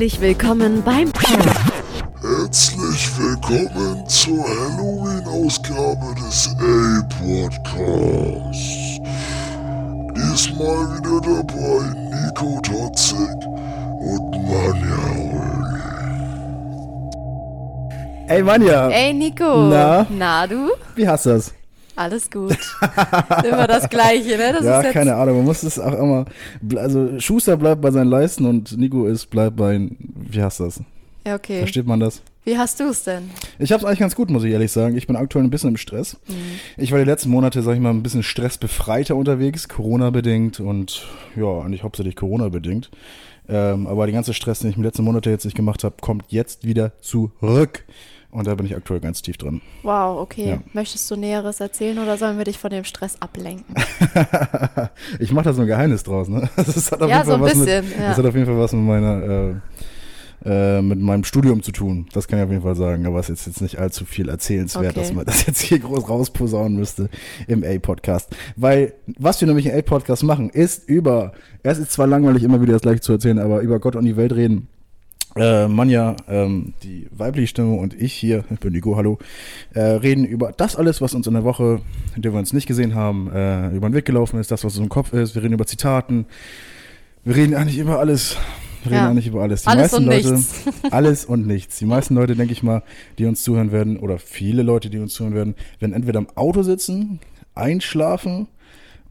Herzlich willkommen beim Herzlich willkommen zur Halloween-Ausgabe des A-Podcasts. Diesmal wieder dabei Nico Totzig und Manja. Ey Manja, Ey Nico. Na? Na du? wie hast du das? Alles gut. Immer das Gleiche, ne? Das ja, keine Ahnung, man muss es auch immer, also Schuster bleibt bei seinen Leisten und Nico ist bleibt bei, wie hast du das? Ja, okay. Versteht man das? Wie hast du es denn? Ich hab's eigentlich ganz gut, muss ich ehrlich sagen. Ich bin aktuell ein bisschen im Stress. Mhm. Ich war die letzten Monate, sag ich mal, ein bisschen stressbefreiter unterwegs, Corona-bedingt und ja, eigentlich hauptsächlich Corona-bedingt. Ähm, aber der ganze Stress, den ich den letzten Monaten jetzt nicht gemacht habe, kommt jetzt wieder zurück. Und da bin ich aktuell ganz tief drin. Wow, okay. Ja. Möchtest du Näheres erzählen oder sollen wir dich von dem Stress ablenken? ich mache da so ein Geheimnis draus, ne? Das hat auf Ja, jeden so Fall ein was bisschen, Mit, ja. Das hat auf jeden Fall was mit meiner, äh, äh, mit meinem Studium zu tun. Das kann ich auf jeden Fall sagen. Aber es ist jetzt nicht allzu viel erzählenswert, Okay. dass man das jetzt hier groß rausposaunen müsste im A-Podcast. Weil, was wir nämlich im A-Podcast machen, ist über, es ist zwar langweilig, immer wieder das gleiche zu erzählen, aber über Gott und die Welt reden. Äh, Manja, ähm, die weibliche Stimme und ich hier, ich bin Nico, hallo, äh, reden über das alles, was uns in der Woche, in der wir uns nicht gesehen haben, äh, über den Weg gelaufen ist, das, was uns im Kopf ist. Wir reden über Zitaten. Wir reden eigentlich über alles. Wir reden Ja. eigentlich über alles. Die Alles meisten und Leute, nichts. alles und nichts. Die meisten Leute, denke ich mal, die uns zuhören werden, oder viele Leute, die uns zuhören werden, werden entweder im Auto sitzen, einschlafen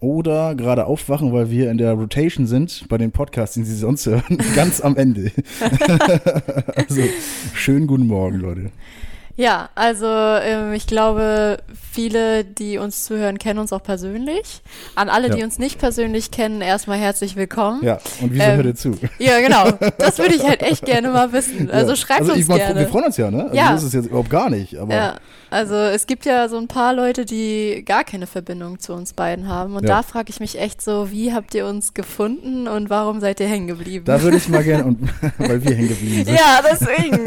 oder gerade aufwachen, weil wir in der Rotation sind bei den Podcasts, den sie sonst hören, ganz am Ende. also, schönen guten Morgen, Leute. Ja, also ähm, ich glaube, viele, die uns zuhören, kennen uns auch persönlich. An alle, die Ja. uns nicht persönlich kennen, erstmal herzlich willkommen. Ja, und wieso Ähm, hört ihr zu? Ja, genau. Das würde ich halt echt gerne mal wissen. Also ja. schreibt also uns ich gerne. Wir freuen uns ja, ne? Also Ja. das ist jetzt überhaupt gar nicht, aber Ja, also es gibt ja so ein paar Leute, die gar keine Verbindung zu uns beiden haben. Und Ja. da frage ich mich echt so, wie habt ihr uns gefunden und warum seid ihr hängen geblieben? da würde ich mal gerne, weil wir hängen geblieben sind, ja, deswegen.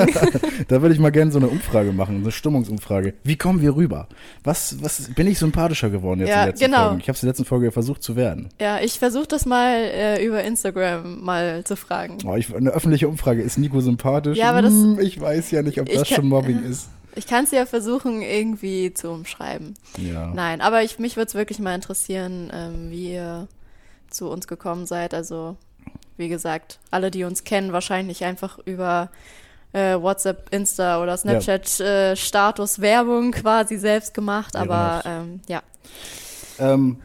da würde ich mal gerne so eine Umfrage machen, eine Stimmungsumfrage. Wie kommen wir rüber? Was, was bin ich sympathischer geworden jetzt Ja, in der letzten genau. Folge? Ich habe es in der letzten Folge versucht zu werden. ja, ich versuche das mal äh, über Instagram mal zu fragen. Oh, ich, eine öffentliche Umfrage, ist Nico sympathisch? Ja, aber das- Hm, ich weiß ja nicht, ob das kann- schon Mobbing ist. Ich kann es ja versuchen, irgendwie zu umschreiben. Ja. Nein, aber ich, mich würde es wirklich mal interessieren, ähm, wie ihr zu uns gekommen seid. Also, wie gesagt, alle, die uns kennen, wahrscheinlich einfach über äh, WhatsApp, Insta oder Snapchat äh, Status Werbung quasi selbst gemacht. Aber ähm, ja, Ähm,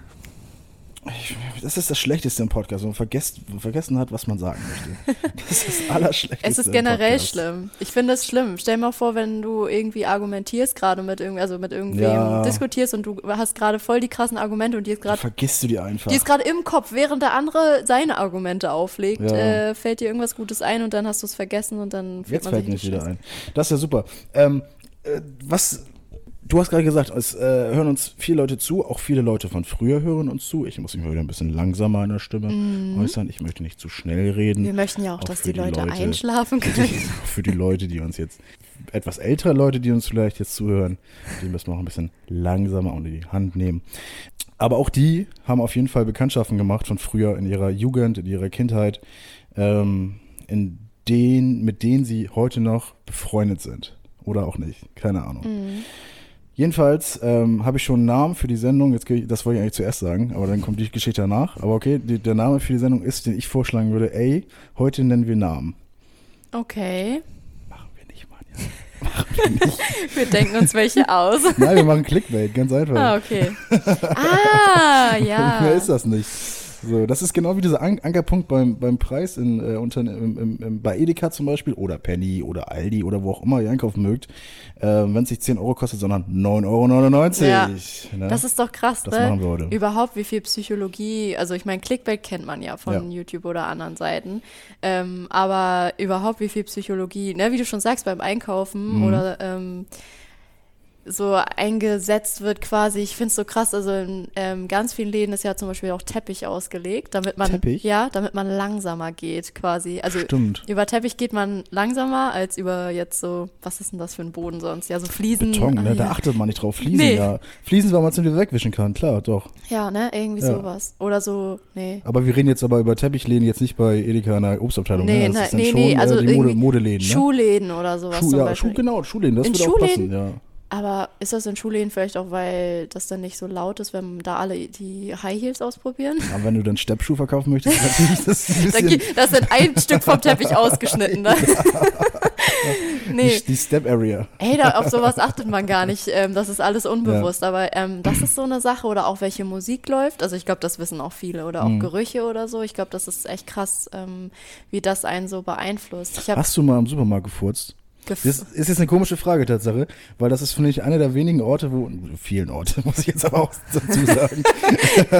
das ist das Schlechteste im Podcast, wenn man vergesst, vergessen hat, was man sagen möchte. Das ist das Allerschlechteste. es ist generell schlimm. Ich finde es schlimm. Stell dir mal vor, wenn du irgendwie argumentierst, gerade mit irgend, also mit irgendwem Ja. diskutierst und du hast gerade voll die krassen Argumente und die ist gerade vergisst du die einfach. Die ist gerade im Kopf, während der andere seine Argumente auflegt, Ja. äh, fällt dir irgendwas Gutes ein und dann hast du es vergessen und dann fühlt Jetzt fällt mir wieder ein. Das ist ja super. Ähm, äh, was, du hast gerade gesagt, es äh, hören uns viele Leute zu, auch viele Leute von früher hören uns zu. Ich muss mich mal wieder ein bisschen langsamer in der Stimme äußern. Ich möchte nicht zu schnell reden. Mhm. Wir möchten ja auch, Auch dass die Leute, Leute, einschlafen können. die, für die Leute, die uns jetzt, etwas ältere Leute, die uns vielleicht jetzt zuhören, die müssen wir auch ein bisschen langsamer unter die Hand nehmen. Aber auch die haben auf jeden Fall Bekanntschaften gemacht von früher in ihrer Jugend, in ihrer Kindheit, ähm, in denen, mit denen sie heute noch befreundet sind. Oder auch nicht. Keine Ahnung. Mhm. Jedenfalls ähm, habe ich schon einen Namen für die Sendung. Jetzt, das wollte ich eigentlich zuerst sagen, aber dann kommt die Geschichte danach. Aber okay, die, der Name für die Sendung ist, den ich vorschlagen würde, ey, heute nennen wir Namen. Okay, Machen wir nicht, Mann. wir denken uns welche aus. Nein, wir machen Clickbait, ganz einfach. ah, okay. Ah, ja. Mehr ist das nicht. So, das ist genau wie dieser An Ankerpunkt beim, beim Preis in, äh, unter, im, im, im, bei Edeka zum Beispiel oder Penny oder Aldi oder wo auch immer ihr einkaufen mögt, äh, wenn es nicht 10 Euro kostet, sondern 9,99 Euro. Ja. Ne? Das ist doch krass, Das ne? machen wir heute. Überhaupt, wie viel Psychologie, also ich meine, Clickbait kennt man ja von Ja. YouTube oder anderen Seiten, ähm, aber überhaupt, wie viel Psychologie, ne, wie du schon sagst, beim Einkaufen Mhm. oder ähm, so eingesetzt wird quasi. Ich finde es so krass. Also in ähm, ganz vielen Läden ist ja zum Beispiel auch Teppich ausgelegt, damit man Teppich? ja, damit man langsamer geht quasi. Also Stimmt. über Teppich geht man langsamer als über jetzt so, was ist denn das für ein Boden sonst? Ja, so Fliesen. Beton, ah, ne? Da ja. achtet man nicht drauf. Fliesen, Nee. ja. Fliesen, weil man es wieder wegwischen kann, klar, doch. ja, ne, irgendwie Ja. sowas. Oder so, nee. Aber wir reden jetzt aber über Teppichlehnen, jetzt nicht bei Edeka in der Obstabteilung. Nee, ne? Das ist dann nee, schon, nee, also äh, die Mode, Modeläden, ne? Schuhläden oder sowas Schuh, zum ja. Schuh, genau, Schuhläden, das In würde auch passen, Schuhläden? ja. Aber ist das in Schuhläden vielleicht auch, weil das dann nicht so laut ist, wenn da alle die High Heels ausprobieren? Aber wenn du dann Steppschuh verkaufen möchtest, natürlich ist das ein Da bisschen geht- Das ist ein Stück vom Teppich ausgeschnitten. Ne? nee. die, die Step Area. Ey, da, auf sowas achtet man gar nicht. Ähm, das ist alles unbewusst. Aber ähm, das ist so eine Sache. Oder auch welche Musik läuft. Also ich glaube, das wissen auch viele. Oder Mhm. auch Gerüche oder so. Ich glaube, das ist echt krass, ähm, wie das einen so beeinflusst. Habe Hast du mal im Supermarkt gefurzt? Das ist jetzt eine komische Frage, Tatsache, weil das ist, finde ich, einer der wenigen Orte, wo, vielen Orte, muss ich jetzt aber auch dazu sagen,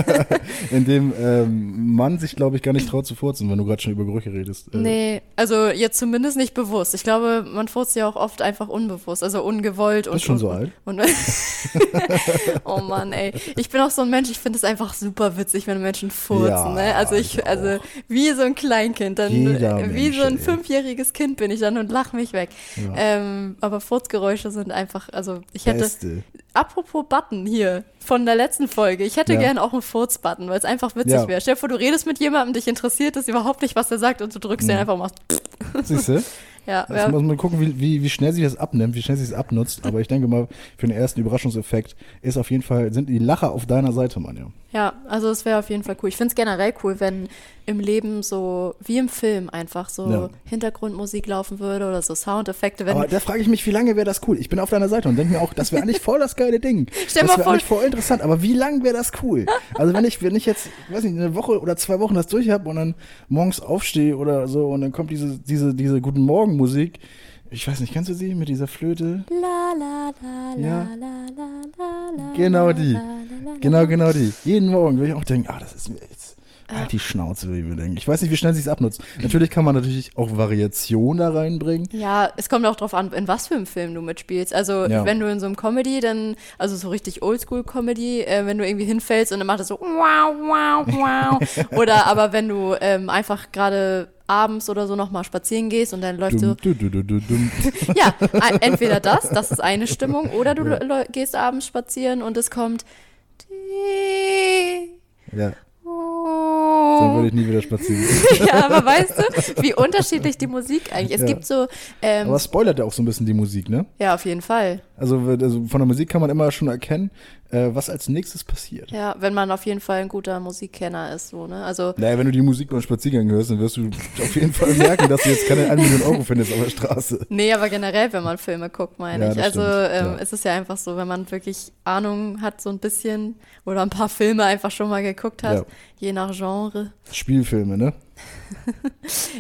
in dem ähm, man sich, glaube ich, gar nicht traut zu furzen, wenn du gerade schon über Gerüche redest. Äh, Nee, also jetzt zumindest nicht bewusst. Ich glaube, man furzt ja auch oft einfach unbewusst, also ungewollt. Und, Bist schon so alt? Und, oh Mann, ey. Ich bin auch so ein Mensch, ich finde es einfach super witzig, wenn Menschen furzen. Ja, ne? Also ich, ich also wie so ein Kleinkind, dann Jeder äh, wie Mensch, so ein ey. fünfjähriges Kind bin ich dann und lach mich weg. Ja. Ähm, aber Furzgeräusche sind einfach, also ich hätte, Beste. apropos Button hier von der letzten Folge, ich hätte Ja. gerne auch einen Furz-Button, weil es einfach witzig Ja. wäre. Stell dir vor, du redest mit jemandem, dich interessiert es überhaupt nicht, was er sagt und du drückst den Mhm. einfach und machst, Siehst du? ja, Jetzt ja. muss man gucken, wie, wie, wie schnell sich das abnimmt, wie schnell sich es abnutzt. Aber ich denke mal, für den ersten Überraschungseffekt ist auf jeden Fall, sind die Lacher auf deiner Seite, Mann, ja. Ja, also es wäre auf jeden Fall cool. Ich finde es generell cool, wenn im Leben so, wie im Film einfach so Ja. Hintergrundmusik laufen würde oder so Soundeffekte. Wenn, Aber da frage ich mich, wie lange wäre das cool? Ich bin auf deiner Seite und denke mir auch, das wäre eigentlich voll das geile Ding. Stell das wäre eigentlich voll interessant, aber wie lang wäre das cool? Also wenn ich, wenn ich jetzt, weiß nicht, eine Woche oder zwei Wochen das durch habe und dann morgens aufstehe oder so und dann kommt diese, diese, diese Guten Morgen Musik. Ich weiß nicht, kennst du sie mit dieser Flöte? la, la, la, Ja. la, la, la, la, Genau die. la, la, la, Genau, genau die. Jeden Morgen will ich auch denken, ah, das ist mir. Ja. Halt die Schnauze, wie wir denken. Ich weiß nicht, wie schnell sich abnutzt. Natürlich kann man natürlich auch Variation da reinbringen. Ja, es kommt auch drauf an, in was für einem Film du mitspielst. Also Ja. wenn du in so einem Comedy, dann, also so richtig Oldschool-Comedy, äh, wenn du irgendwie hinfällst und dann macht es so wow, wow, wow. oder aber wenn du ähm, einfach gerade abends oder so nochmal spazieren gehst und dann läuft so, Dum, du, du, du, ja, entweder das, das ist eine Stimmung, oder du Ja. gehst abends spazieren und es kommt Ja, dann würde ich nie wieder spazieren. ja, aber weißt du, wie unterschiedlich die Musik eigentlich. Es Ja. gibt so, ähm, Aber spoilert ja auch so ein bisschen die Musik, ne? ja, auf jeden Fall. Also, also von der Musik kann man immer schon erkennen, äh, was als nächstes passiert. Ja, wenn man auf jeden Fall ein guter Musikkenner ist, so, ne? Also, Naja, wenn du die Musik beim Spaziergang hörst, dann wirst du auf jeden Fall merken, dass du jetzt keine 1 Million Euro findest auf der Straße. nee, aber generell, wenn man Filme guckt, meine Ja, ich. Also, ähm, ja. ist es ja einfach so, wenn man wirklich Ahnung hat, so ein bisschen, oder ein paar Filme einfach schon mal geguckt hat, je nach Genre. Spielfilme, ne?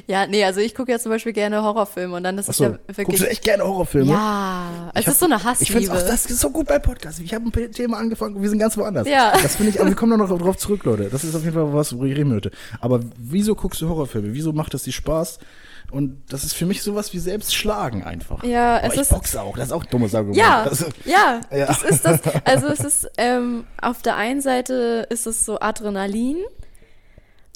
Ja, nee, also ich gucke ja zum Beispiel gerne Horrorfilme und dann ist es Achso, ja guckst wirklich. du echt gerne Horrorfilme? Ja, es Ich hab- ist so eine Ich finde Hassliebe. auch, das ist so gut bei Podcasts. Ich habe ein Thema angefangen und wir sind ganz woanders. Ja. Das finde ich, aber wir kommen da noch drauf zurück, Leute. Das ist auf jeden Fall was, worüber ich reden möchte. Aber wieso guckst du Horrorfilme? Wieso macht das dir Spaß? Und das ist für mich sowas wie selbst schlagen einfach. Ja, aber es ich ist- boxe auch. Das ist auch ein dummes Argument. Ja, Also, ja, Ja. das ist das. Also es ist, ähm, auf der einen Seite ist es so Adrenalin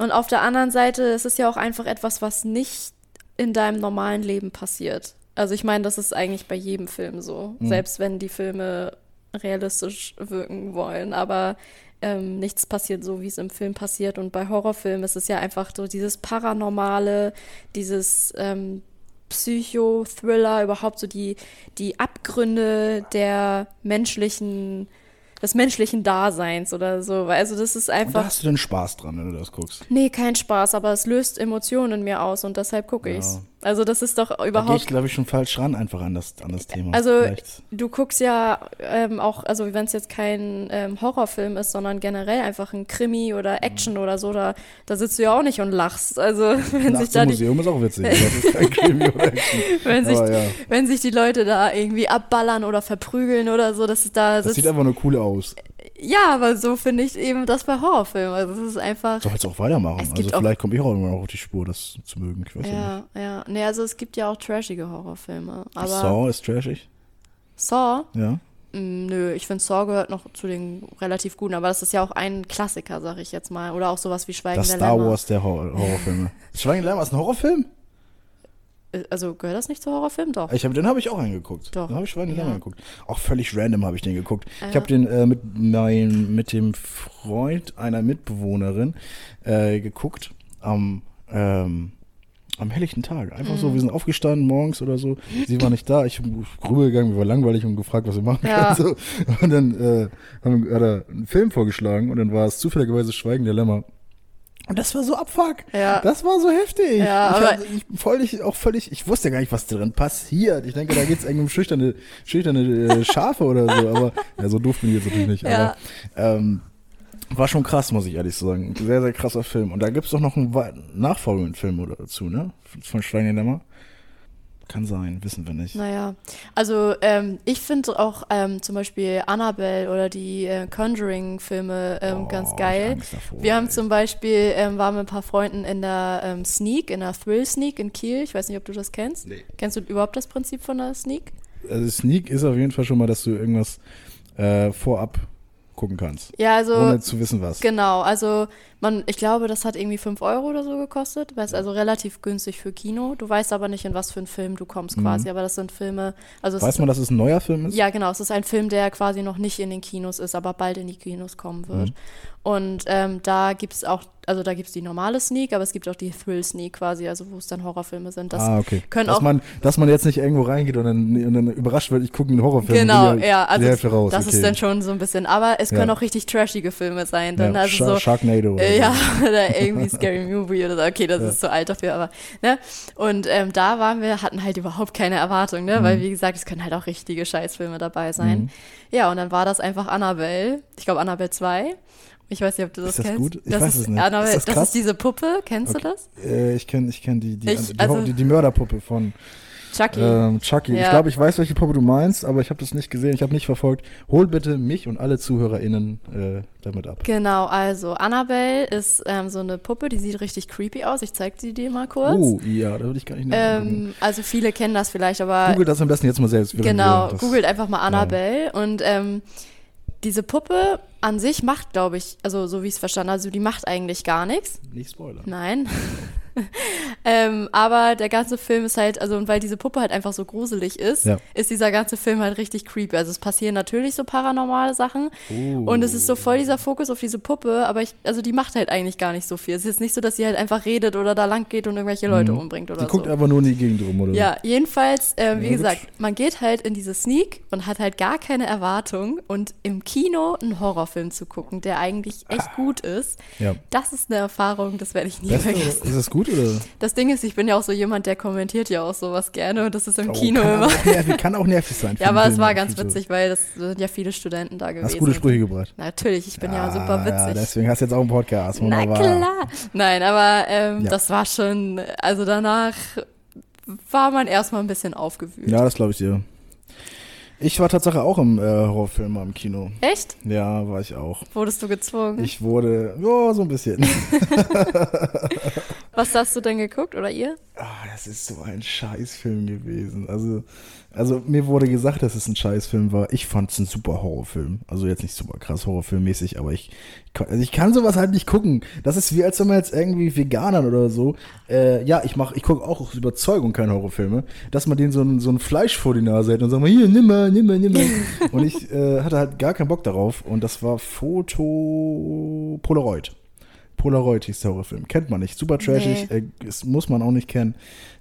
und auf der anderen Seite ist es ja auch einfach etwas, was nicht in deinem normalen Leben passiert. Also ich meine, das ist eigentlich bei jedem Film so, Mhm. selbst wenn die Filme realistisch wirken wollen, aber ähm, nichts passiert so, wie es im Film passiert. Und bei Horrorfilmen ist es ja einfach so dieses Paranormale, dieses ähm, Psycho-Thriller, überhaupt so die, die Abgründe der menschlichen, des menschlichen Daseins oder so. Also das ist und da einfach. hast du denn Spaß dran, wenn du das guckst. Nee, kein Spaß, aber es löst Emotionen in mir aus und deshalb gucke Ja. ich's. Also das ist doch Da gehe ich, überhaupt. glaube ich, schon falsch ran einfach an das, an das Thema. Also Vielleicht. du guckst ja ähm, auch, also wenn es jetzt kein ähm, Horrorfilm ist, sondern generell einfach ein Krimi oder Action oder so, da, da sitzt du ja auch nicht und lachst. Also wenn sich Nachts da im die, Museum ist auch witzig. Das ist wenn sich, ja, wenn sich die Leute da irgendwie abballern oder verprügeln oder so, dass es da das sitzt. sieht einfach nur cool aus. Ja, aber so finde ich eben das bei Horrorfilmen. Also es ist einfach. Soll jetzt auch weitermachen. Also vielleicht komme ich auch irgendwann auf die Spur, das zu mögen. Ich weiß ja, nicht. Ja. Nee, also es gibt ja auch trashige Horrorfilme. Aber Saw ist trashig. Saw, Ja. Mm, Nö, ich finde Saw gehört noch zu den relativ guten, aber das ist ja auch ein Klassiker, sag ich jetzt mal. Oder auch sowas wie Schweigen Das der Star Lämmer. Wars der Hor Horrorfilme. Schweigen der Lämmer ist ein Horrorfilm? Äh, Also gehört das nicht zu Horrorfilm? Doch. Ich hab, den habe ich auch angeguckt. Doch. Den habe ich der Ja. Angeguckt. Auch völlig random habe ich den geguckt. Ich Ja. habe den äh, mit, mein, mit dem Freund einer Mitbewohnerin äh, geguckt am, ähm, am helllichten Tag. Einfach Mhm. so, wir sind aufgestanden morgens oder so. Sie war nicht da. Ich bin rübergegangen, mir war langweilig und gefragt, was wir machen Ja. können. So. Und dann äh, haben, hat er einen Film vorgeschlagen und dann war es zufälligerweise Schweigen der Lämmer. Und das war so abfuck. Ja. Das war so heftig. Ja, ich, aber- ich völlig, auch völlig, ich wusste ja gar nicht, was drin passiert. Ich denke, da geht es irgendwie um schüchterne, schüchterne äh, Schafe oder so, aber ja, so doof bin ich jetzt natürlich nicht. Ja. Aber ähm, war schon krass, muss ich ehrlich sagen. Sehr, sehr krasser Film. Und da gibt es doch noch einen nachfolgenden Film oder dazu, ne? Von Schwein der Lämmer. Kann sein, wissen wir nicht. Naja, also ähm, ich finde auch ähm, zum Beispiel Annabelle oder die äh, Conjuring-Filme ähm, Oh, ganz geil. Davor, Wir haben zum Beispiel, ähm, waren mit ein paar Freunden in der ähm, Sneak, in der Thrill Sneak in Kiel. Ich weiß nicht, ob du das kennst. Nee. Kennst du überhaupt das Prinzip von der Sneak? Also Sneak ist auf jeden Fall schon mal, dass du irgendwas äh, vorab gucken kannst. Ja, also ohne zu wissen, was. genau. Also man, ich glaube, das hat irgendwie 5 Euro oder so gekostet. weil es also relativ günstig für Kino. Du weißt aber nicht, in was für einen Film du kommst quasi. Aber das sind Filme. Also Mhm. Weiß man, dass es ein neuer Film ist? Ja, genau. Es ist ein Film, der quasi noch nicht in den Kinos ist, aber bald in die Kinos kommen wird. Mhm. Und ähm, da gibt es auch, also da gibt es die normale Sneak, aber es gibt auch die Thrill Sneak quasi, also wo es dann Horrorfilme sind. Das ah, okay. können dass, auch man, dass man jetzt nicht irgendwo reingeht und dann, und dann überrascht wird, ich gucke einen Horrorfilm. Genau, ja, die also das okay. ist dann schon so ein bisschen, aber es können Ja. auch richtig trashige Filme sein, dann ja, also Sha- so, Sharknado. oder äh, so. ja, oder irgendwie Scary Movie oder so, okay, das ist zu alt dafür, aber, ne, und ähm, da waren wir, hatten halt überhaupt keine Erwartung, ne, Mhm. weil wie gesagt, es können halt auch richtige Scheißfilme dabei sein. Ja, und dann war das einfach Annabelle, ich glaube Annabelle 2, ich weiß nicht, ob du das, Ist das kennst. gut? Ich das weiß ist es nicht. Annabelle, Ist das das, ist diese Puppe, kennst du das? Äh, ich kenne ich kenn die, die, Ich- die, also- die, die Mörderpuppe von Chucky. ähm, Chucky. Ich Ja. glaube, ich weiß, welche Puppe du meinst, aber ich habe das nicht gesehen, ich habe nicht verfolgt. Hol bitte mich und alle ZuhörerInnen äh, damit ab. Genau, also Annabelle ist ähm, so eine Puppe, die sieht richtig creepy aus. Ich zeig sie dir mal kurz. Oh, ja, da würde ich gar nicht ähm, also viele kennen das vielleicht, aber Google das am besten jetzt mal selbst. genau, googelt einfach mal Annabelle und ähm, diese Puppe an sich macht, glaube ich, also so wie ich es verstanden habe, also die macht eigentlich gar nichts. Nicht spoilern. Nein. ähm, aber der ganze Film ist halt, also und weil diese Puppe halt einfach so gruselig ist, Ja. ist dieser ganze Film halt richtig creepy. Also es passieren natürlich so paranormale Sachen Oh. und es ist so voll dieser Fokus auf diese Puppe, aber ich, also die macht halt eigentlich gar nicht so viel. Es ist jetzt nicht so, dass sie halt einfach redet oder da lang geht und irgendwelche Leute umbringt oder Die so. guckt einfach nur in die Gegend rum, oder? Ja, jedenfalls, äh, wie Ja, gesagt, man geht halt in diese Sneak und hat halt gar keine Erwartung und im Kino einen Horrorfilm zu gucken, der eigentlich echt gut ist, Ja. das ist eine Erfahrung, das werde ich nie Beste, vergessen. ist das gut, oder? Das Ding ist, ich bin ja auch so jemand, der kommentiert ja auch sowas gerne und das ist im Oh, Kino kann immer. Auch nervig, kann auch nervig sein. Ja, aber es war ganz witzig, weil das sind ja viele Studenten da gewesen. Hast gute Sprüche gebracht. Natürlich, ich bin ja, Ah, super Ja, witzig. deswegen hast du jetzt auch einen Podcast. Na Wunderbar. klar. Nein, aber ähm, Ja. das war schon, also danach war man erstmal ein bisschen aufgewühlt. Ja, das glaube ich dir. Ich war tatsächlich auch im äh, Horrorfilm im Kino. Echt? Ja, war ich auch. Wurdest du gezwungen? Ich wurde, ja, so ein bisschen. Was hast du denn geguckt oder ihr? Ah, das ist so ein Scheißfilm gewesen. Also, also mir wurde gesagt, dass es ein Scheißfilm war. Ich fand es ein super Horrorfilm. Also jetzt nicht super krass Horrorfilmmäßig, aber ich, also ich kann sowas halt nicht gucken. Das ist wie als wenn man jetzt irgendwie Veganern oder so. Äh, ja, ich mach, ich gucke auch aus Überzeugung keine Horrorfilme, dass man denen so ein, so ein Fleisch vor die Nase hält und sagt mal, hier, nimm mal, nimm mal, nimm mal. und ich äh, hatte halt gar keinen Bock darauf. Und das war Foto Polaroid. Polaroid hieß der Horrorfilm. Kennt man nicht. Super trashig. Nee. Äh, das muss man auch nicht kennen.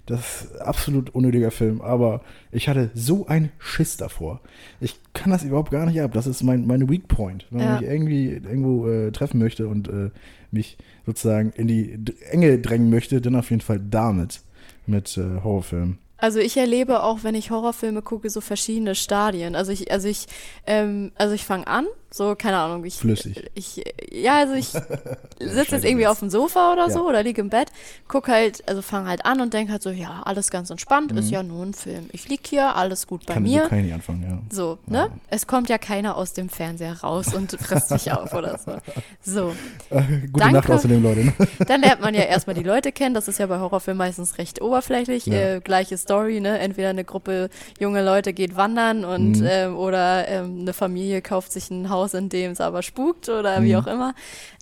Das ist absolut unnötiger Film. Aber ich hatte so einen Schiss davor. Ich kann das überhaupt gar nicht ab. Das ist mein, mein Weak Point. Wenn Ja. man mich irgendwie irgendwo äh, treffen möchte und äh, mich sozusagen in die Enge drängen möchte, dann auf jeden Fall damit. Mit äh, Horrorfilmen. Also ich erlebe auch, wenn ich Horrorfilme gucke, so verschiedene Stadien. Also ich, also ich, ähm, also ich fange an So, keine Ahnung. Ich, Flüssig. Ich, ja, also ich sitze jetzt irgendwie auf dem Sofa oder so Ja. oder liege im Bett, guck halt, also fang halt an und denk halt so, ja, alles ganz entspannt, ist ja nur ein Film. Ich lieg hier, alles gut bei Mhm. Kann, mir. So kann ich nicht anfangen, ja. So, ne? Es kommt ja keiner aus dem Fernseher raus und frisst mich auf oder so. So. Äh, gute Danke. Nacht außerdem, Leute. Ne? Dann lernt man ja erstmal die Leute kennen. Das ist ja bei Horrorfilmen meistens recht oberflächlich. Ja. Äh, gleiche Story, ne? Entweder eine Gruppe junge Leute geht wandern und Mhm. ähm, oder ähm, eine Familie kauft sich ein Haus, in dem es aber spukt oder wie Mhm. auch immer.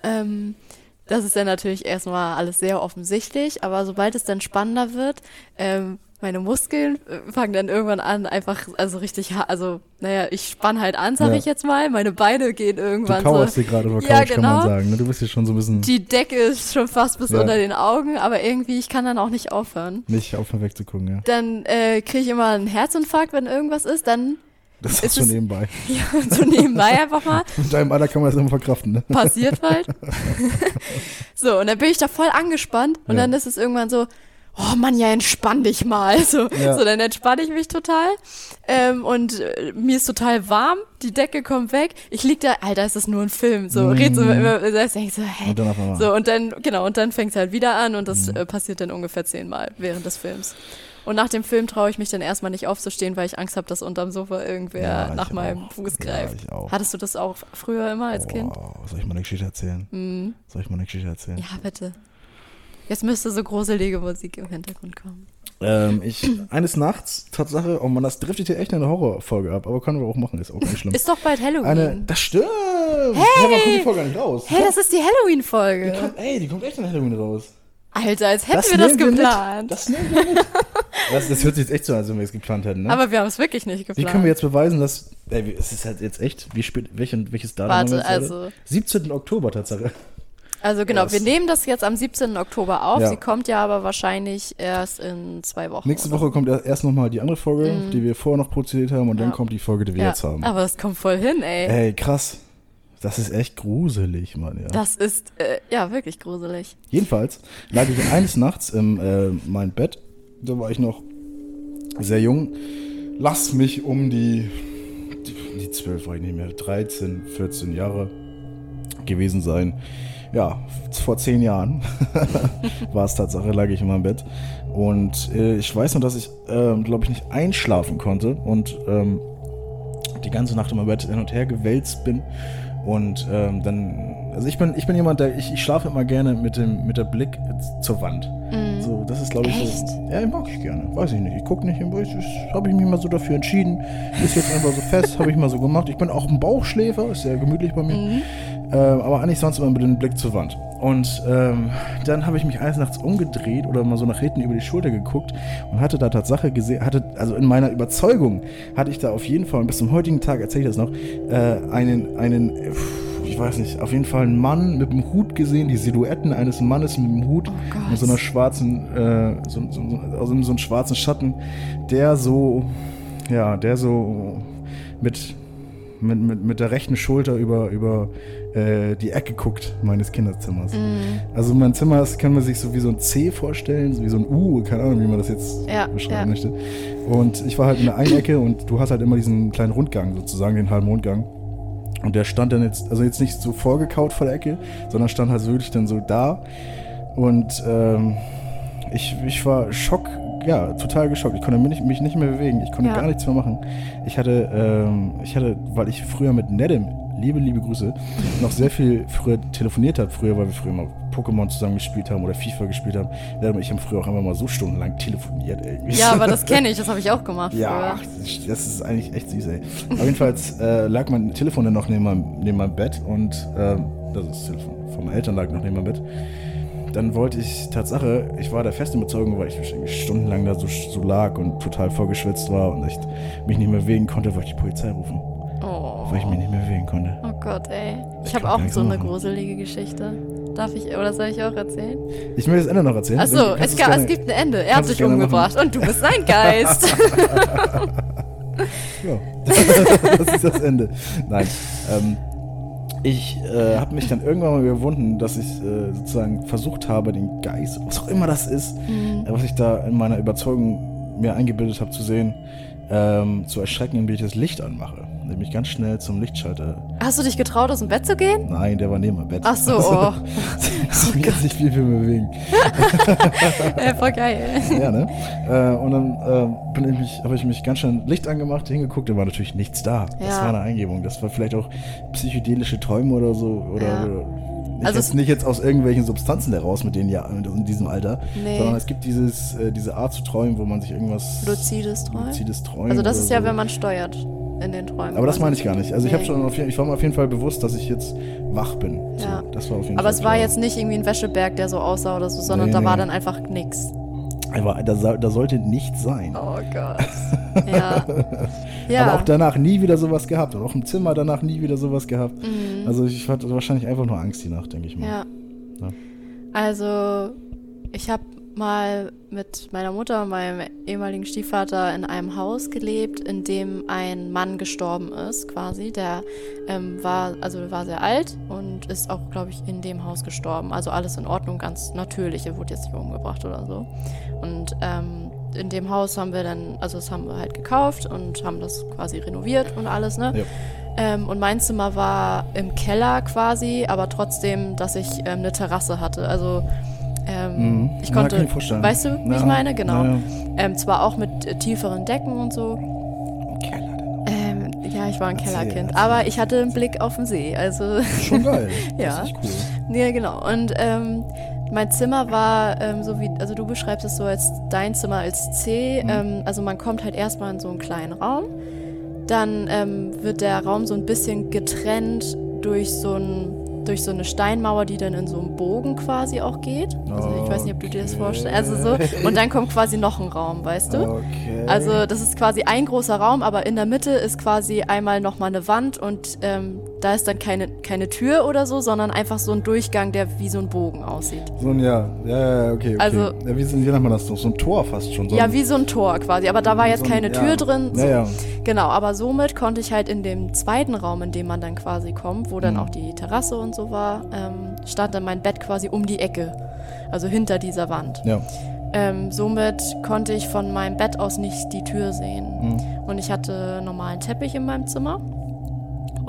Ähm, das ist ja natürlich erstmal alles sehr offensichtlich, aber sobald es dann spannender wird, ähm, meine Muskeln äh, fangen dann irgendwann an, einfach, also richtig, also, naja, ich spann halt an, sag Ja. ich jetzt mal. Meine Beine gehen Du irgendwann kauerst so. dir gerade der Ja, Couch, kann man genau. sagen. Ne? Du bist hier schon so ein bisschen Die Decke ist schon fast bis Ja. unter den Augen, aber irgendwie, ich kann dann auch nicht aufhören. nicht aufhören wegzugucken, ja. Dann äh, kriege ich immer einen Herzinfarkt, wenn irgendwas ist. Dann Das ist es- nebenbei. ja, so nebenbei einfach mal Mit deinem Alter kann man das immer verkraften, ne? passiert halt. so, und dann bin ich da voll angespannt und Ja. dann ist es irgendwann so, oh Mann, ja, entspann dich mal. So, Ja. so dann entspanne ich mich total. Ähm, und äh, mir ist total warm, die Decke kommt weg. Ich lieg da, Alter, ist das nur ein Film. So, Mm. red so immer, da denk ich so, hä? Und dann. So, und dann, genau, und dann fängt es halt wieder an und das Mhm. äh, passiert dann ungefähr zehnmal während des Films. Und nach dem Film traue ich mich dann erstmal nicht aufzustehen, weil ich Angst habe, dass unterm Sofa irgendwer Ja, nach meinem auch. Fuß Ja, greift. auch. Hattest du das auch früher immer als Kind? Boah, soll ich mal eine Geschichte erzählen? Mhm. Soll ich mal eine Geschichte erzählen? Ja, bitte. Jetzt müsste so gruselige Musik im Hintergrund kommen. Ähm, ich, eines Nachts, Tatsache, oh man, das driftet hier echt in eine Horrorfolge ab, aber können wir auch machen, ist auch nicht schlimm. Ist doch bald Halloween. Eine, das stimmt! Hey! Hey, man kommt die Folge nicht raus. hey, das ist die Halloween-Folge. Ey, die kommt echt in Halloween raus. Alter, als hätten wir das geplant. Mit. Das nehmen wir mit. Das, das hört sich jetzt echt so an, als wenn wir es geplant hätten, ne? Aber wir haben es wirklich nicht Wie geplant. können wir jetzt beweisen, dass. Ey, wie- es ist halt jetzt echt. Wie spät, welchen, welches Datum wir Warte, jetzt heute? also, 17. Oktober, Tatsache. also genau, Das- wir nehmen das jetzt am 17. Oktober auf. Ja. Sie kommt ja aber wahrscheinlich erst in zwei Wochen. Nächste oder Woche kommt erst nochmal die andere Folge, die wir vorher noch produziert haben, und dann Ja. kommt die Folge, die wir ja, jetzt haben. Aber es kommt voll hin, ey. Ey, krass. Das ist echt gruselig, Mann, ja. Das ist, äh, ja, wirklich gruselig. Jedenfalls lag ich eines Nachts im äh, mein Bett. Da war ich noch sehr jung. Lass mich um die, die, die 12 war ich nicht mehr, 13, 14 Jahre gewesen sein. Ja, vor zehn Jahren war es Tatsache, lag ich in meinem Bett. Und äh, ich weiß noch, dass ich, ähm, glaube ich, nicht einschlafen konnte und ähm, die ganze Nacht in meinem Bett hin und her gewälzt bin. Und ähm, dann, also ich bin, ich bin jemand, der, ich, ich schlafe immer gerne mit dem, mit der Blick zur Wand. So, das ist, glaube ich. Echt? so. Ja, mag ich gerne. Weiß ich nicht. Ich gucke nicht hin, habe ich mich mal so dafür entschieden. Ist jetzt einfach so fest, habe ich mal so gemacht. Ich bin auch ein Bauchschläfer, ist sehr gemütlich bei mir. Mhm. Ähm, aber eigentlich sonst immer mit dem Blick zur Wand. Und ähm, dann habe ich mich eines Nachts umgedreht oder mal so nach hinten über die Schulter geguckt und hatte da Tatsache gesehen, hatte, also in meiner Überzeugung, hatte ich da auf jeden Fall, und bis zum heutigen Tag erzähle ich das noch, äh, einen, einen, ich weiß nicht, auf jeden Fall einen Mann mit einem Hut gesehen, die Silhouetten eines Mannes mit einem Hut, Oh mit so einer schwarzen, äh, so, so, so, also so einem schwarzen Schatten, der so, ja, der so mit, mit, mit, mit der rechten Schulter über, über äh, die Ecke guckt meines Kinderzimmers. Mhm. Also mein Zimmer ist, kann man sich so wie so ein C vorstellen, so wie so ein U, keine Ahnung, wie man das jetzt Ja, beschreiben ja. möchte. Und ich war halt in der einen Ecke und du hast halt immer diesen kleinen Rundgang sozusagen, den halben Rundgang. Und der stand dann jetzt, also jetzt nicht so vorgekaut vor der Ecke, sondern stand halt wirklich dann so da. Und ähm, ich, ich war schock, ja, total geschockt. Ich konnte mich nicht, mich nicht mehr bewegen. Ich konnte Ja. gar nichts mehr machen. Ich hatte, ähm, ich hatte, weil ich früher mit Nedem, liebe, liebe Grüße, noch sehr viel früher telefoniert habe. Früher, weil wir früher mal Pokémon zusammen gespielt haben oder FIFA gespielt haben. Ich haben früher auch immer mal so stundenlang telefoniert irgendwie. Ja, aber das kenne ich, das habe ich auch gemacht Ja, früher. das ist- eigentlich echt süß, ey. Aber jedenfalls äh, lag mein Telefon dann noch neben meinem, neben meinem Bett und ähm, das ist das Telefon von meinen Eltern lag noch neben meinem Bett. Dann wollte ich, Tatsache, ich war der festen Überzeugung, weil ich irgendwie stundenlang da so, so lag und total vorgeschwitzt war und echt mich nicht mehr bewegen konnte, wollte ich die Polizei rufen, Oh. weil ich mich nicht mehr bewegen konnte. oh Gott, ey. Ich Ich habe auch so eine machen. gruselige Geschichte. Darf ich, oder soll ich auch erzählen? Ich will das Ende noch erzählen. Achso, es, gerne- es gibt ein Ende. Er hat sich umgebracht und du bist ein Geist. Ja, das ist das Ende. Nein. Ähm, ich äh, habe mich dann irgendwann mal überwunden, dass ich äh, sozusagen versucht habe, den Geist, was auch immer das ist, Mhm. äh, was ich da in meiner Überzeugung mir eingebildet habe zu sehen, ähm, zu erschrecken, indem ich das Licht anmache. Ich mich ganz schnell zum Lichtschalter. Hast du dich getraut, aus dem Bett zu gehen? Nein, der war neben meinem Bett. Ach so, oh. ich kann jetzt nicht viel für mich bewegen. Ja, voll geil. ja, ne? Äh, und dann äh, ich habe ich mich ganz schnell Licht angemacht, hingeguckt, da war natürlich nichts da. Das Ja. war eine Eingebung. Das war vielleicht auch psychedelische Träume oder so. Oder, Ja. oder nicht, Also jetzt, nicht jetzt aus irgendwelchen Substanzen heraus mit denen ja in diesem Alter, Nee. sondern es gibt dieses, äh, diese Art zu träumen, wo man sich irgendwas Luzides Träumen. luzides träumt. Also das ist ja, so. wenn man steuert in den Träumen. Aber das meine ich gar nicht. Also ich habe Nee. schon auf, jeden- ich war mir auf jeden Fall bewusst, dass ich jetzt wach bin. So, Ja. das war auf jeden Aber Fall es war klar. jetzt nicht irgendwie ein Wäscheberg, der so aussah oder so, sondern Nee, da nee. war dann einfach nix. Aber da, da sollte nichts sein. Oh Gott. Ja. ja. Aber auch danach nie wieder sowas gehabt. Und auch im Zimmer danach nie wieder sowas gehabt. Mhm. Also ich hatte wahrscheinlich einfach nur Angst die Nacht, denke ich mal. Ja. Ja. Also, ich habe mal mit meiner Mutter und meinem ehemaligen Stiefvater in einem Haus gelebt, in dem ein Mann gestorben ist, quasi. Der ähm, war, also war sehr alt und ist auch, glaube ich, in dem Haus gestorben. Also alles in Ordnung, ganz natürlich. Er wurde jetzt nicht umgebracht oder so. Und ähm, in dem Haus haben wir dann, also das haben wir halt gekauft und haben das quasi renoviert und alles, ne? Ja. Ähm, und mein Zimmer war im Keller quasi, aber trotzdem, dass ich ähm, eine Terrasse hatte. Also ähm, Mhm. ich konnte, vorstellen. weißt du, wie Ja, ich meine? Genau. ja. Ähm, zwar auch mit äh, tieferen Decken und so. Keller denn. Ähm, ja, ich war ein Erzähl, Kellerkind, erzähl. aber ich hatte einen Blick auf den See. Also Schon geil. Ja. Das ist cool. Ja, genau. Und ähm, mein Zimmer war ähm, so wie, also du beschreibst es so als dein Zimmer als C. Mhm. Ähm, also man kommt halt erstmal in so einen kleinen Raum. Dann ähm, wird der Raum so ein bisschen getrennt durch so, ein, durch so eine Steinmauer, die dann in so einen Bogen quasi auch geht. Also ich weiß nicht, ob du dir das vorstellst. Also so. Und dann kommt quasi noch ein Raum, weißt du? Okay. Also das ist quasi ein großer Raum, aber in der Mitte ist quasi einmal nochmal eine Wand und ähm, da ist dann keine, keine Tür oder so, sondern einfach so ein Durchgang, der wie so ein Bogen aussieht. so ein, ja, ja, ja, okay, okay. Also- ja, wie, sind, wie nennt man das noch? So ein Tor fast schon. So Ja, wie so ein Tor quasi, aber da war jetzt so ein- keine ja. Tür drin. So. Ja, ja. Genau, aber somit konnte ich halt in dem zweiten Raum, in dem man dann quasi kommt, wo dann Mhm. auch die Terrasse und so war, ähm, stand dann mein Bett quasi um die Ecke, also hinter dieser Wand. Ja. Ähm, somit konnte ich von meinem Bett aus nicht die Tür sehen. Mhm. Und ich hatte normalen Teppich in meinem Zimmer.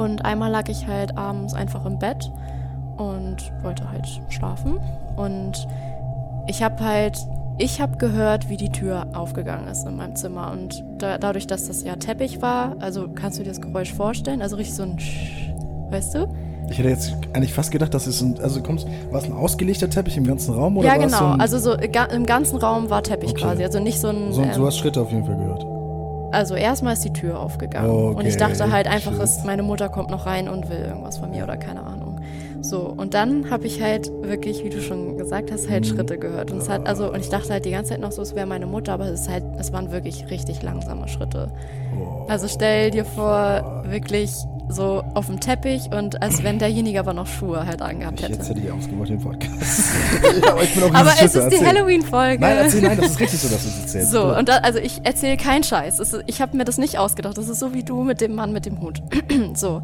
Und einmal lag ich halt abends einfach im Bett und wollte halt schlafen. Und ich habe halt, ich habe gehört, wie die Tür aufgegangen ist in meinem Zimmer. Und da, dadurch, dass das ja Teppich war, also kannst du dir das Geräusch vorstellen? Also richtig so ein Sch, weißt du? Ich hätte jetzt eigentlich fast gedacht, dass es ein, also kommst, war es ein ausgelegter Teppich im ganzen Raum oder ja, genau. so also so im ganzen Raum war Teppich Okay. quasi. Also nicht so ein. so, ähm, du hast Schritte auf jeden Fall gehört. Also erstmal ist die Tür aufgegangen. Okay, Und ich dachte halt einfach, es, meine Mutter kommt noch rein und will irgendwas von mir oder keine Ahnung. So, und dann habe ich halt wirklich, wie du schon gesagt hast, Mhm. halt Schritte gehört. Und es hat, also, und ich dachte halt die ganze Zeit noch so, es wäre meine Mutter, aber es ist halt, es waren wirklich richtig langsame Schritte. Also stell dir vor, wirklich so auf dem Teppich und als wenn derjenige aber noch Schuhe halt angehabt Ich, jetzt hätte. hätte ich ausgemacht den Podcast. ja, aber ich bin auch Aber es ist die. Halloween-Folge. Nein, erzähl, nein, das ist richtig so, dass du es erzählst. So, und da, also ich erzähle keinen Scheiß. Ist, ich habe mir das nicht ausgedacht. Das ist so wie du mit dem Mann mit dem Hut. so.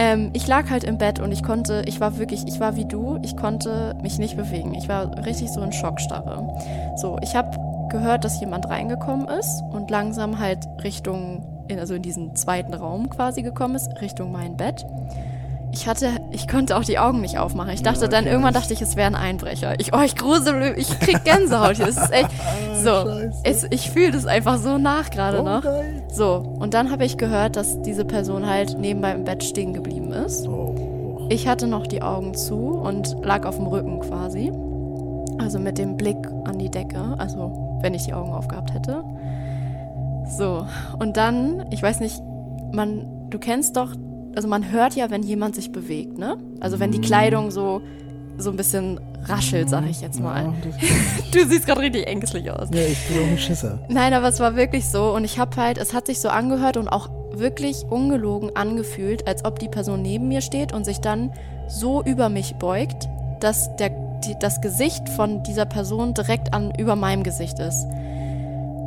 Ähm, ich lag halt im Bett und ich konnte, ich war wirklich, ich war wie du, ich konnte mich nicht bewegen. Ich war richtig so in Schockstarre. So, ich habe gehört, dass jemand reingekommen ist und langsam halt Richtung, in, also in diesen zweiten Raum quasi gekommen ist, Richtung mein Bett. Ich hatte, ich konnte auch die Augen nicht aufmachen. Ich dachte Ja, dann, irgendwann dachte ich, es wäre ein Einbrecher. Ich, oh, ich grusel, ich krieg Gänsehaut hier. Das ist echt, so. Ah. Es, ich fühle das einfach so nach gerade Oh, noch. geil. So, und dann habe ich gehört, dass diese Person halt neben meinem Bett stehen geblieben ist. Oh. Ich hatte noch die Augen zu und lag auf dem Rücken quasi. Also mit dem Blick an die Decke, also wenn ich die Augen aufgehabt hätte. So, und dann, ich weiß nicht, man, du kennst doch, also man hört ja, wenn jemand sich bewegt, ne? Also wenn die Kleidung so, so ein bisschen raschelt, sag ich jetzt mal. Ja, Du siehst gerade richtig ängstlich aus. ja, ich bin auch ein Schisser. Nein, aber es war wirklich so und ich habe halt, es hat sich so angehört und auch wirklich ungelogen angefühlt, als ob die Person neben mir steht und sich dann so über mich beugt, dass der, die, das Gesicht von dieser Person direkt an über meinem Gesicht ist.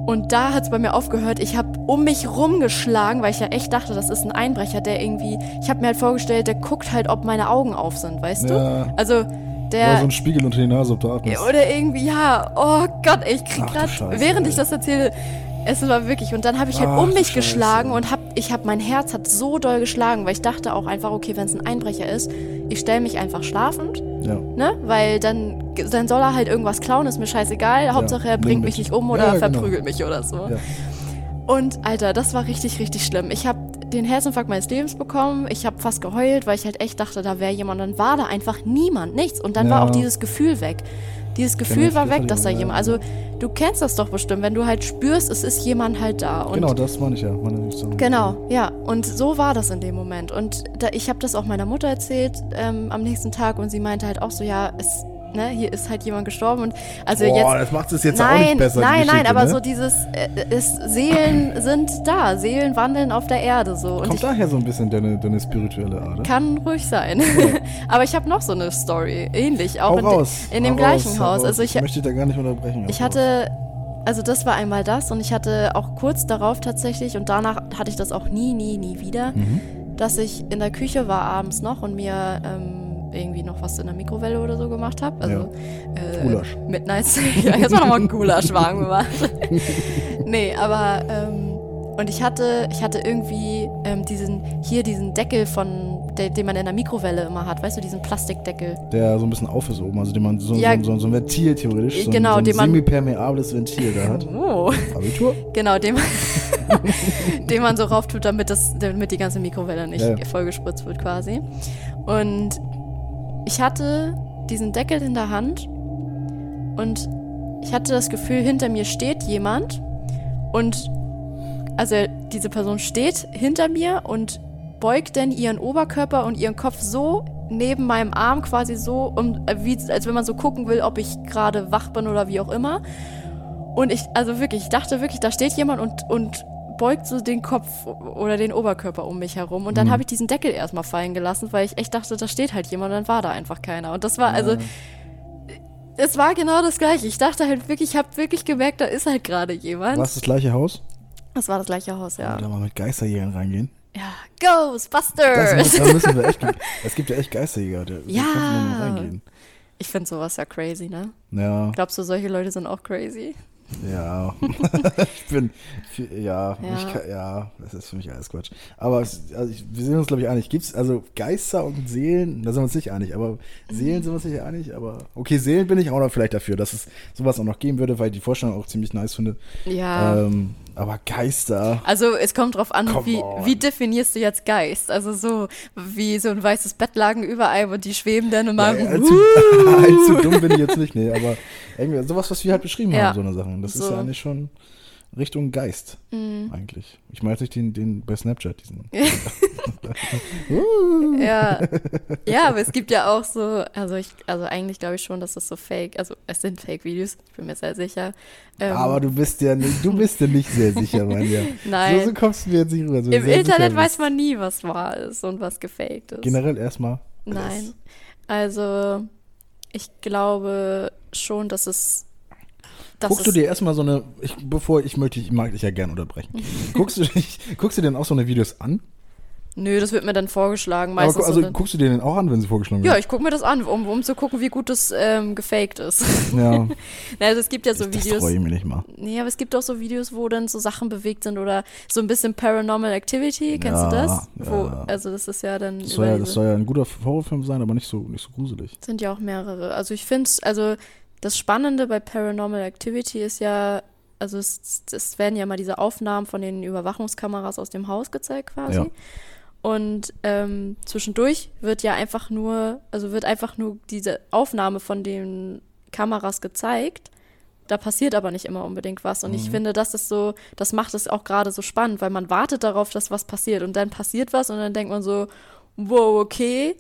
Und da hat es bei mir aufgehört. Ich habe um mich rumgeschlagen, weil ich ja echt dachte, das ist ein Einbrecher, der irgendwie. Ich habe mir halt vorgestellt, der guckt halt, ob meine Augen auf sind, weißt Ja. du? Also der. Oder so ein Spiegel unter die Nase, ob du atmest. Oder irgendwie, ja, oh Gott, ich krieg Scheiße, während ey. ich das erzähle, Es war wirklich, und dann habe ich halt Ach, um mich geschlagen und hab, ich habe, mein Herz hat so doll geschlagen, weil ich dachte auch einfach, okay, wenn es ein Einbrecher ist, ich stelle mich einfach schlafend, Ja. ne, weil dann, dann soll er halt irgendwas klauen, ist mir scheißegal, Hauptsache er bringt mich nicht um oder genau. verprügelt mich oder so. Und Alter, das war richtig, richtig schlimm. Ich habe den Herzinfarkt meines Lebens bekommen. Ich habe fast geheult, weil ich halt echt dachte, da wäre jemand. Dann war da einfach niemand, nichts. Und dann Ja. war auch dieses Gefühl weg. Dieses Gefühl war weg, dass da jemand. Also du kennst das doch bestimmt, wenn du halt spürst, es ist jemand halt da. Und Genau, das meine ich ja. Meine ich so. Genau, ja. Und so war das in dem Moment. Und da, ich habe das auch meiner Mutter erzählt ähm, am nächsten Tag und sie meinte halt auch so, ja, es, ne, hier ist halt jemand gestorben und also Boah, jetzt. das macht es jetzt auch Nein, nicht besser. nein, nein, aber ne? so dieses, äh, es, Seelen sind da, Seelen wandeln auf der Erde so. Und Kommt ich daher so ein bisschen deine, deine spirituelle Ader? kann ruhig sein. aber ich habe noch so eine Story, ähnlich, auch Hau in, raus. in dem gleichen raus, hau Haus. Also ich, ich möchte da gar nicht unterbrechen. ich hatte, also das war einmal das und ich hatte auch kurz darauf tatsächlich und danach hatte ich das auch nie, nie, nie wieder, Mhm. dass ich in der Küche war abends noch und mir ähm, irgendwie noch was in der Mikrowelle oder so gemacht habe. Also äh, Gulasch. Midnight ja, jetzt mal nochmal einen Gulasch warm gemacht. nee, aber ähm, und ich hatte, ich hatte irgendwie ähm, diesen, hier diesen Deckel von, den man in der Mikrowelle immer hat, weißt du, diesen Plastikdeckel. Der so ein bisschen auf ist oben, also den man so, Ja. so, so, so ein Ventil theoretisch, so, Genau, ein, so ein semi-permeables Ventil da hat. Oh. Abitur? Genau, den man, den man so rauf tut, damit, das, damit die ganze Mikrowelle nicht Ja, ja. vollgespritzt wird quasi. Und ich hatte diesen Deckel in der Hand und ich hatte das Gefühl, hinter mir steht jemand und also diese Person steht hinter mir und beugt dann ihren Oberkörper und ihren Kopf so neben meinem Arm quasi so, um, äh, wie, als wenn man so gucken will, ob ich gerade wach bin oder wie auch immer. Und ich, also wirklich, ich dachte wirklich, da steht jemand und, und beugt so den Kopf oder den Oberkörper um mich herum. Und dann Mhm. habe ich diesen Deckel erstmal fallen gelassen, weil ich echt dachte, da steht halt jemand und dann war da einfach keiner. Und das war, also, es war genau das Gleiche. Ich dachte halt wirklich, ich habe wirklich gemerkt, da ist halt gerade jemand. War es das gleiche Haus? Das war das gleiche Haus, ja. Da mal mit Geisterjägern reingehen. Ja, Das, Ghostbusters! muss- da müssen wir echt. Es gibt ja echt Geisterjäger. Da Ja. reingehen. Ich finde sowas ja crazy, ne? Ja, Glaubst du, solche Leute sind auch crazy? Ja. ich bin, ja, Ja. Ich kann, ja, das ist für mich alles Quatsch. Aber es, also ich, wir sind uns, glaube ich, einig. Gibt's, also Geister und Seelen, da sind wir uns nicht einig, aber Seelen sind wir uns nicht einig, aber okay, Seelen bin ich auch noch vielleicht dafür, dass es sowas auch noch geben würde, weil ich die Vorstellung auch ziemlich nice finde. Ja. Ähm, aber Geister. Also es kommt drauf an, Come wie, on. wie definierst du jetzt Geist? Also so wie so ein weißes Bettlaken überall und die schweben dann und Ja, machen. allzu, allzu dumm bin ich jetzt nicht, nee, aber irgendwie sowas, was wir halt beschrieben Ja. haben, so eine Sachen. Das ist So. Mhm. ja eigentlich schon Richtung Geist, eigentlich. Ich meine jetzt nicht den, den bei Snapchat, diesen. ja. ja, aber es gibt ja auch so, also ich, also eigentlich glaube ich schon, dass das so fake, also es sind Fake-Videos, ich bin mir sehr sicher. Ähm, aber du bist ja nicht, du bist ja nicht sehr sicher, mein Lieber. Nein. So, so kommst du mir jetzt nicht rüber. So Im Internet weiß man nie, was wahr ist und was gefaked ist. Generell erstmal. Nein. Also ich glaube schon, dass es. Dass Guckst du dir erstmal so eine, ich, bevor ich möchte, ich mag dich ja gern unterbrechen. guckst du dich, guckst du dir denn auch so eine Videos an? Nö, das wird mir dann vorgeschlagen. Aber, Meistens gu- also so guckst du dir den auch an, wenn sie vorgeschlagen ja, werden? ich gucke mir das an, um, um zu gucken, wie gut das ähm, gefaked ist. Ja, also es gibt ja so das Videos. freue ich mir nicht mal. Nee, aber es gibt auch so Videos, wo dann so Sachen bewegt sind oder so ein bisschen Paranormal Activity. Kennst Ja, du das? Wo, ja. also das ist ja dann Das soll, ja, das soll ja ein guter Horrorfilm sein, aber nicht so, nicht so gruselig. sind ja auch mehrere. Also ich finde es, also das Spannende bei Paranormal Activity ist ja, also es, es werden ja mal diese Aufnahmen von den Überwachungskameras aus dem Haus gezeigt quasi. Ja. Und ähm, zwischendurch wird ja einfach nur, also wird einfach nur diese Aufnahme von den Kameras gezeigt. Da passiert aber nicht immer unbedingt was. Und ich finde, das ist so, das macht es auch gerade so spannend, weil man wartet darauf, dass was passiert. Und dann passiert was und dann denkt man so, wow, okay.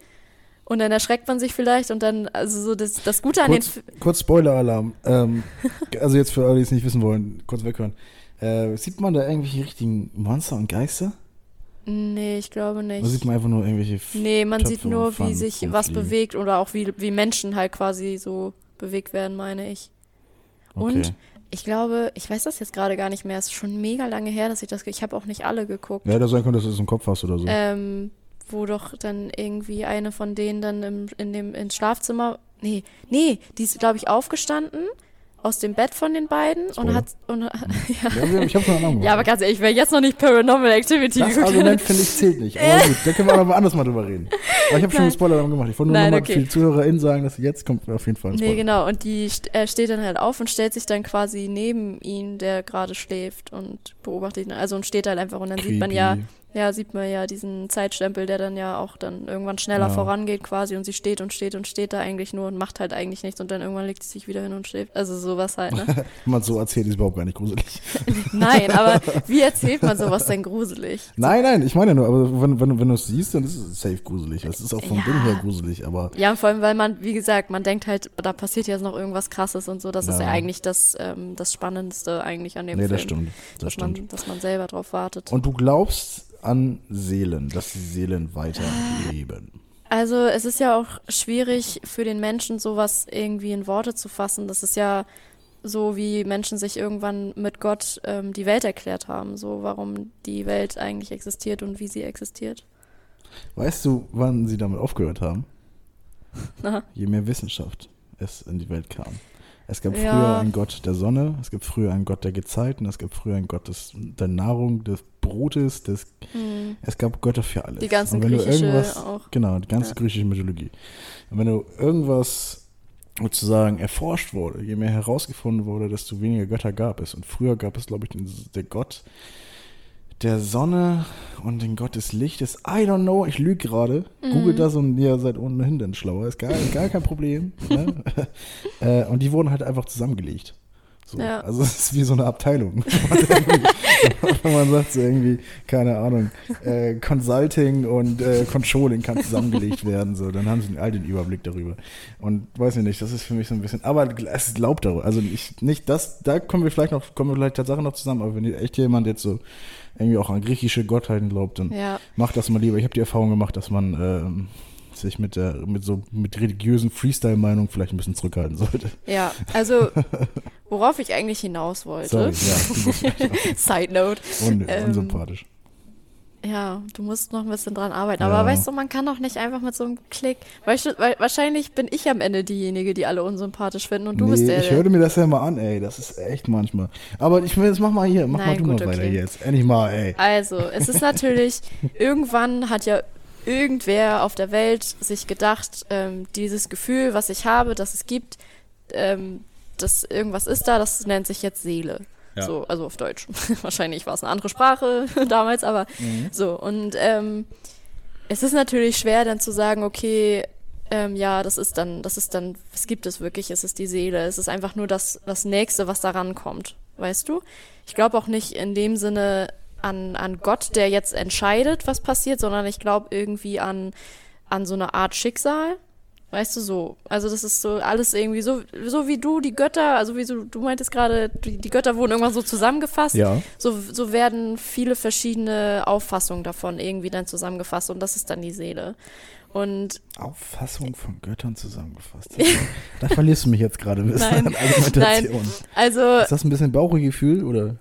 Und dann erschreckt man sich vielleicht und dann, also so das, das Gute an Kurz, den. kurz Spoiler-Alarm. Ähm, also jetzt für alle, die es nicht wissen wollen, kurz weghören. Äh, sieht man da irgendwelche richtigen Monster und Geister? Nee, ich glaube nicht. Oder sieht man einfach nur irgendwelche... F Nee, man Töpfe sieht nur, wie sich was bewegt oder auch wie, wie Menschen halt quasi so bewegt werden, meine ich. Okay. Und ich glaube, ich weiß das jetzt gerade gar nicht mehr. Es ist schon mega lange her, dass ich das. Ich habe auch nicht alle geguckt. Ja, da sein könnte, dass du es im Kopf hast oder so. Ähm, wo doch dann irgendwie eine von denen dann im, in dem ins Schlafzimmer. Nee, nee, die ist, glaube ich, aufgestanden aus dem Bett von den beiden und Spoiler. hat und, ja. Ja, ich hab's noch Ahnung. ja, aber ganz ehrlich, wer jetzt noch nicht Paranormal Activity das geguckt Argument finde ich zählt nicht. Aber gut, da können wir aber anders mal drüber reden. Aber ich habe schon einen. Spoiler gemacht. Ich wollte nur Nein, noch mal okay. für die ZuhörerInnen sagen, dass jetzt kommt auf jeden Fall ein Nee, Spoiler. genau. Und die er steht dann halt auf und stellt sich dann quasi neben ihn, der gerade schläft und beobachtet ihn. Also und steht halt einfach und dann sieht man ja, Creepy. Ja, sieht man ja diesen Zeitstempel, der dann ja auch dann irgendwann schneller Ja. vorangeht quasi und sie steht und steht und steht da eigentlich nur und macht halt eigentlich nichts und dann irgendwann legt sie sich wieder hin und schläft. Also sowas halt, ne? Wenn man so erzählt, ist überhaupt gar nicht gruselig. Nein, aber wie erzählt man sowas denn gruselig? Nein, nein, ich meine nur, aber wenn, wenn, wenn du es siehst, dann ist es safe gruselig. Es ist auch vom Ja. Ding her gruselig, aber Ja, vor allem, weil man, wie gesagt, man denkt halt, da passiert jetzt noch irgendwas krasses und so. Das ist Ja. ja eigentlich das, ähm, das Spannendste eigentlich an dem nee, Film. das stimmt. Das dass, stimmt. man, dass man selber drauf wartet. Und du glaubst an Seelen, dass die Seelen weiterleben. Also es ist ja auch schwierig für den Menschen, sowas irgendwie in Worte zu fassen. Das ist ja so, wie Menschen sich irgendwann mit Gott ähm, die Welt erklärt haben. So, warum die Welt eigentlich existiert und wie sie existiert. Weißt du, wann sie damit aufgehört haben? Na, Je mehr Wissenschaft es in die Welt kam. Es gab früher Ja. einen Gott der Sonne, es gibt früher einen Gott der Gezeiten, es gab früher einen Gott des, der Nahrung, des Brotes, des, hm. es gab Götter für alles. Die ganzen Und wenn du irgendwas, auch. Genau, die ganze Ja. griechische Mythologie. Und wenn du irgendwas sozusagen erforscht wurde, je mehr herausgefunden wurde, desto weniger Götter gab es. Und früher gab es, glaube ich, den, der Gott der Sonne und den Gott des Lichtes. I don't know, ich lüge gerade. Mhm. Googelt das und ihr seid ohnehin dann schlauer. Ist gar, gar kein Problem. ne? äh, und die wurden halt einfach zusammengelegt. So. Ja. Also es ist wie so eine Abteilung. Wenn man sagt, so irgendwie, keine Ahnung, äh, Consulting und äh, Controlling kann zusammengelegt werden. So, dann haben sie all den Überblick darüber. Und weiß ich nicht, das ist für mich so ein bisschen, aber es glaubt darüber. Also ich, nicht das, da kommen wir vielleicht noch, kommen wir vielleicht Tatsache noch zusammen, aber wenn echt jemand jetzt so irgendwie auch an griechische Gottheiten glaubt, dann Ja, macht das mal lieber. Ich habe die Erfahrung gemacht, dass man ähm, sich mit der, mit so mit religiösen Freestyle-Meinungen vielleicht ein bisschen zurückhalten sollte. ja. Also, worauf ich eigentlich hinaus wollte. Sorry, ja. Side Note. Un Ähm, unsympathisch. Ja, du musst noch ein bisschen dran arbeiten. Ja. Aber weißt du, man kann doch nicht einfach mit so einem Klick. Wahrscheinlich bin ich am Ende diejenige, die alle unsympathisch finden und du bist der. ich höre mir das ja mal an, ey. Das ist echt manchmal. Aber ich will, jetzt mach mal hier, mach mal Nein, du gut, mal weiter okay. jetzt. Endlich mal, ey. Also, es ist natürlich, irgendwann hat ja irgendwer auf der Welt sich gedacht, ähm, dieses Gefühl, was ich habe, dass es gibt, ähm, dass irgendwas ist da, das nennt sich jetzt Seele. Ja. So, also auf Deutsch. Wahrscheinlich war es eine andere Sprache damals, aber Mhm. so. Und ähm, es ist natürlich schwer, dann zu sagen, okay, ähm, ja, das ist dann, das ist dann, was gibt es wirklich? Es ist die Seele. Es ist einfach nur das, das Nächste, was daran kommt. Weißt du? Ich glaube auch nicht in dem Sinne an, an Gott, der jetzt entscheidet, was passiert, sondern ich glaube irgendwie an, an so eine Art Schicksal. Weißt du, so. Also das ist so alles irgendwie so, so wie du, die Götter, also wie so, du meintest gerade, die, die Götter wurden irgendwann so zusammengefasst. Ja. So, so werden viele verschiedene Auffassungen davon irgendwie dann zusammengefasst und das ist dann die Seele. Und Auffassung von Göttern zusammengefasst. da verlierst du mich jetzt gerade ein bisschen Nein, an Argumentation. also, Ist das ein bisschen Bauchgefühl oder?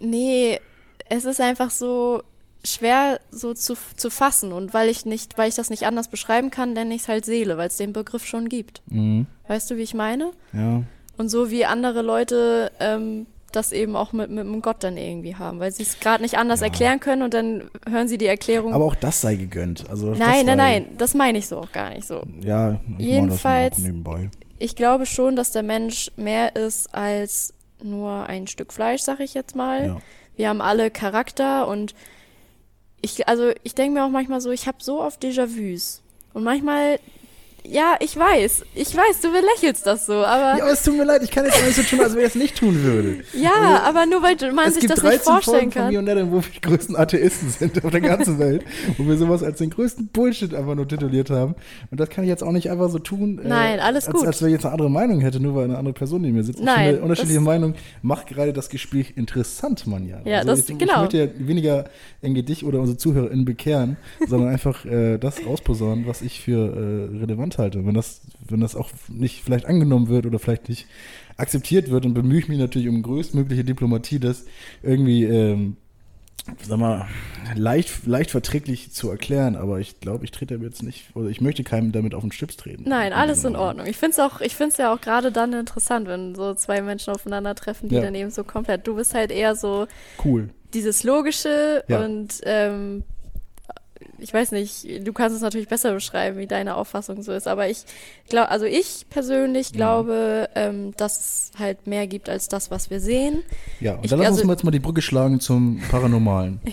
nee, es ist einfach so schwer so zu, zu fassen und weil ich nicht, weil ich das nicht anders beschreiben kann, nenne ich es halt Seele, weil es den Begriff schon gibt. Mhm. Weißt du, wie ich meine? Ja. Und so wie andere Leute ähm, das eben auch mit, mit einem Gott dann irgendwie haben, weil sie es gerade nicht anders Ja. erklären können und dann hören sie die Erklärung. Aber auch das sei gegönnt. Also nein, nein, nein, das meine ich so auch gar nicht so. Ja, ich Jedenfalls-. Ich glaube schon, dass der Mensch mehr ist als nur ein Stück Fleisch, sag ich jetzt mal. Ja. Wir haben alle Charakter und ich, also ich denke mir auch manchmal so, ich habe so oft Déjà-vus. Und manchmal, ja, ich weiß, ich weiß, du belächelst das so, aber ja, aber es tut mir leid, ich kann jetzt nicht so tun, als wenn ich es nicht tun würde. ja, aber nur weil man es sich gibt das nicht 13 vorstellen Folgen kann. mir und Adam, wo wir die größten Atheisten sind auf der ganzen Welt, wo wir sowas als den größten Bullshit einfach nur tituliert haben. Und das kann ich jetzt auch nicht einfach so tun, äh, Nein, alles als, gut. als wenn ich jetzt eine andere Meinung hätte, nur weil eine andere Person neben mir sitzt. Ich Nein, finde, unterschiedliche Meinungen macht gerade das Gespräch interessant, Manja. Ja, das- ich, ich genau. möchte ja weniger irgendwie dich oder unsere ZuhörerInnen bekehren, sondern einfach äh, das rausposaunen, was ich für äh, relevant halte. Wenn das, wenn das auch nicht vielleicht angenommen wird oder vielleicht nicht akzeptiert wird, dann bemühe ich mich natürlich um größtmögliche Diplomatie, das irgendwie ähm, sag mal, leicht, leicht verträglich zu erklären, aber ich glaube, ich trete jetzt nicht, oder ich möchte keinem damit auf den Chips treten. Nein, alles in Ordnung. Ich finde es auch, ich finde es ja auch gerade dann interessant, wenn so zwei Menschen aufeinandertreffen, die Ja. dann eben so komplett, du bist halt eher so Cool. dieses Logische Ja. und ähm, ich weiß nicht, du kannst es natürlich besser beschreiben, wie deine Auffassung so ist, aber ich glaube, also ich persönlich Mhm. glaube, ähm, dass es halt mehr gibt als das, was wir sehen. Ja, und Ich- dann lass uns also- mal jetzt mal die Brücke schlagen zum Paranormalen.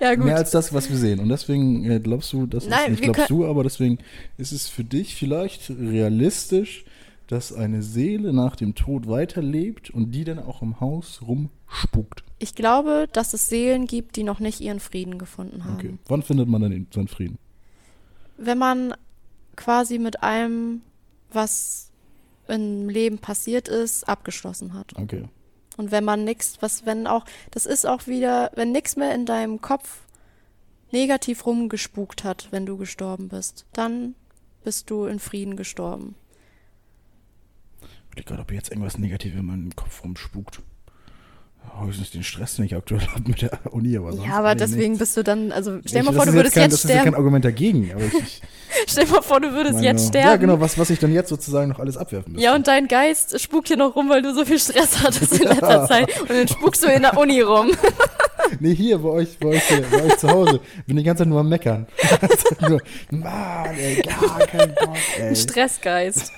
Ja, gut. Mehr als das, was wir sehen. Und deswegen äh, glaubst du, das Nein, ist nicht glaubst du, aber deswegen ist es für dich vielleicht realistisch, dass eine Seele nach dem Tod weiterlebt und die dann auch im Haus rumspukt. Ich glaube, dass es Seelen gibt, die noch nicht ihren Frieden gefunden haben. Okay. Wann findet man dann seinen Frieden? Wenn man quasi mit allem, was im Leben passiert ist, abgeschlossen hat. Okay. Und wenn man nichts, was, wenn auch, das ist auch wieder, wenn nichts mehr in deinem Kopf negativ rumgespukt hat, wenn du gestorben bist, dann bist du in Frieden gestorben. Gerade, ob jetzt irgendwas Negatives in meinem Kopf rumspukt. Höchstens den Stress, den ich aktuell habe mit der Uni, aber sonst ja, aber deswegen nichts. bist du dann, also stell Ich- mal vor, du würdest kein, jetzt Das ist ja kein sterben. Argument dagegen, aber ich, ich Stell mal vor, du würdest meine, jetzt sterben. Ja, genau, was, was ich dann jetzt sozusagen noch alles abwerfen müsste. Ja, und dein Geist spukt hier noch rum, weil du so viel Stress hattest in letzter Zeit. Und dann spukst du in der Uni rum. Nee, hier bei euch, bei euch, hier, bei euch zu Hause bin die ganze Zeit nur am Meckern. nur, Mann, ey, gar kein Bock, ey. Ein Stressgeist.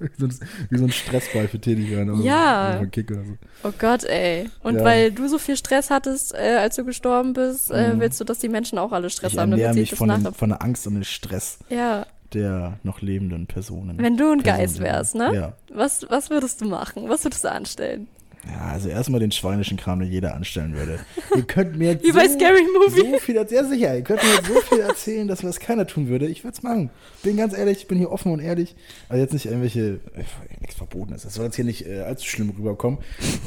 Wie so, ein, wie so ein Stressball für Tätigkeiten. Ja. Oder so. Kick oder so. Oh Gott, ey. Und Ja. weil du so viel Stress hattest, äh, als du gestorben bist, äh, Mhm. willst du, dass die Menschen auch alle Stress Ich haben, damit mich das von, den, von der Angst und dem Stress Ja, der noch lebenden Personen. wenn du ein Personen. Geist wärst, ne? Ja. Was, was würdest du machen? Was würdest du anstellen? Ja, also erstmal den schweinischen Kram, den jeder anstellen würde. ihr könnt mir jetzt Wie bei Scary Movie. so viel erzählen, ja sicher, ihr könnt mir jetzt so viel erzählen, dass mir das keiner tun würde. Ich würde es machen. Bin ganz ehrlich, ich bin hier offen und ehrlich. Also jetzt nicht irgendwelche, äh, nichts Verbotenes. Das soll jetzt hier nicht äh, allzu schlimm rüberkommen.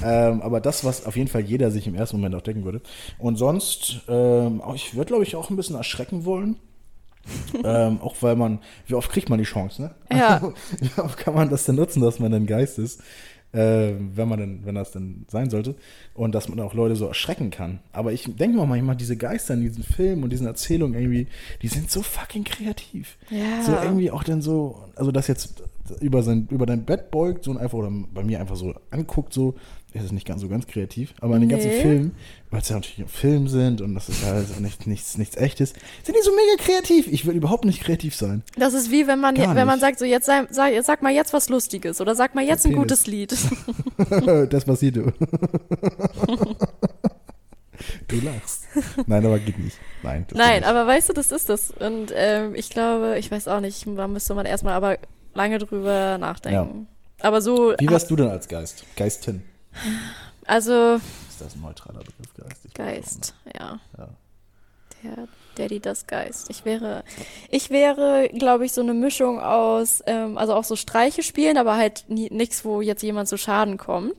ähm, aber das, was auf jeden Fall jeder sich im ersten Moment auch denken würde. Und sonst, ähm, auch- ich würde, glaube ich, auch ein bisschen erschrecken wollen. ähm, auch weil man, wie oft kriegt man die Chance, ne? Ja. wie oft kann man das denn nutzen, dass man ein Geist ist, äh, wenn man denn, wenn das denn sein sollte, und dass man auch Leute so erschrecken kann. Aber ich denke mir manchmal, diese Geister in diesen Filmen und diesen Erzählungen irgendwie, die sind so fucking kreativ. Ja. So irgendwie auch dann so, also das jetzt über sein, über dein Bett beugt so und einfach oder bei mir einfach so anguckt, so, ist es nicht ganz so ganz kreativ, aber in den ganzen Nee. Filmen, weil es ja natürlich Film sind und das ist ja also nicht, nichts, nichts echtes, sind die so mega kreativ. Ich will überhaupt nicht kreativ sein. Das ist wie wenn man, Gar wenn man sagt, so jetzt sag, sag, mal jetzt was Lustiges oder sag mal jetzt ein gutes Lied. das passiert du. du lachst. Nein, aber geht nicht. Nein. Nein, nicht. aber weißt du, das ist das. Und ähm, ich glaube, ich weiß auch nicht, da müsste man erstmal aber lange drüber nachdenken. Aber so, Wie wärst du denn als Geist? Geistin. also Ist das ein neutraler Begriff, Geist? Ich Geist, ja. Ja. Der Daddy das Geist. Ich wäre, ich wäre, glaube ich, so eine Mischung aus, ähm, also auch so Streiche spielen, aber halt nichts, wo jetzt jemand zu Schaden kommt.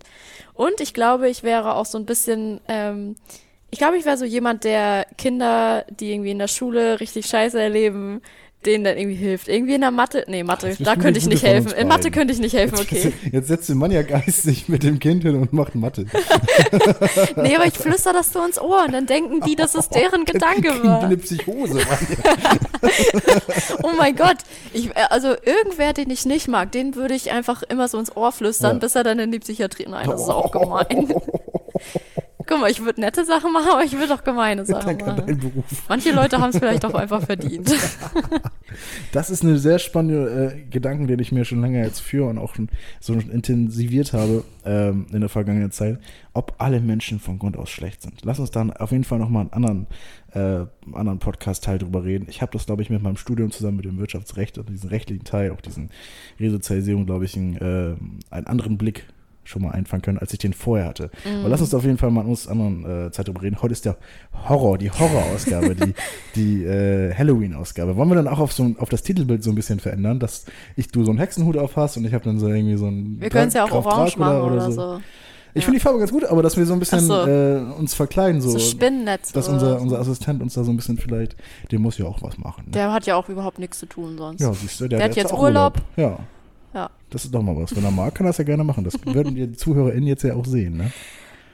Und ich glaube, ich wäre auch so ein bisschen, ähm, ich glaube, ich wäre so jemand, der Kinder, die irgendwie in der Schule richtig Scheiße erleben, denen dann irgendwie hilft. Irgendwie in der Mathe, nee, Mathe, da könnte ich nicht helfen. In Mathe könnte ich nicht helfen, okay. Jetzt, setzt der Mann ja geistig mit dem Kind hin und macht Mathe. Nee, aber ich flüster das so ins Ohr und dann denken die, dass es deren Gedanke die war. eine Psychose. Oh mein Gott. Ich, äh, also irgendwer, den ich nicht mag, den würde ich einfach immer so ins Ohr flüstern, Ja. bis er dann in die Psychiatrie. Nein, das ist auch gemein. Guck mal, ich würde nette Sachen machen, aber ich würde auch gemeine Sachen an machen. deinen Beruf. Manche Leute haben es vielleicht auch einfach verdient. Das ist eine sehr spannende äh, Gedanken, den ich mir schon länger jetzt führe und auch schon so intensiviert habe ähm, in der vergangenen Zeit, ob alle Menschen von Grund aus schlecht sind. Lass uns dann auf jeden Fall nochmal einen anderen, äh, anderen Podcast-Teil drüber reden. Ich habe das, glaube ich, mit meinem Studium zusammen mit dem Wirtschaftsrecht und diesen rechtlichen Teil, auch diesen Resozialisierung, glaube ich, einen, äh, einen anderen Blick schon mal einfangen können, als ich den vorher hatte. Aber lass uns auf jeden Fall mal in uns anderen äh, Zeit drüber reden. Heute ist der Horror, die Horror-Ausgabe, die, die äh, Halloween-Ausgabe. Wollen wir dann auch auf, so, auf das Titelbild so ein bisschen verändern, dass ich du so einen Hexenhut auf hast und ich habe dann so irgendwie so ein Wir können es ja auch Graf orange Dracula machen oder, so. Ich Ja. finde die Farbe ganz gut, aber dass wir so ein bisschen so. äh, uns verkleiden, so, So, Spinnennetz. dass oder unser, so. unser Assistent uns da so ein bisschen vielleicht, der muss ja auch was machen. Ne? Der hat ja auch überhaupt nichts zu tun sonst. ja, siehst du, der, der hat jetzt auch Urlaub. Ja. Das ist doch mal was. Wenn er mag, kann er das ja gerne machen. Das würden die ZuhörerInnen jetzt ja auch sehen, ne?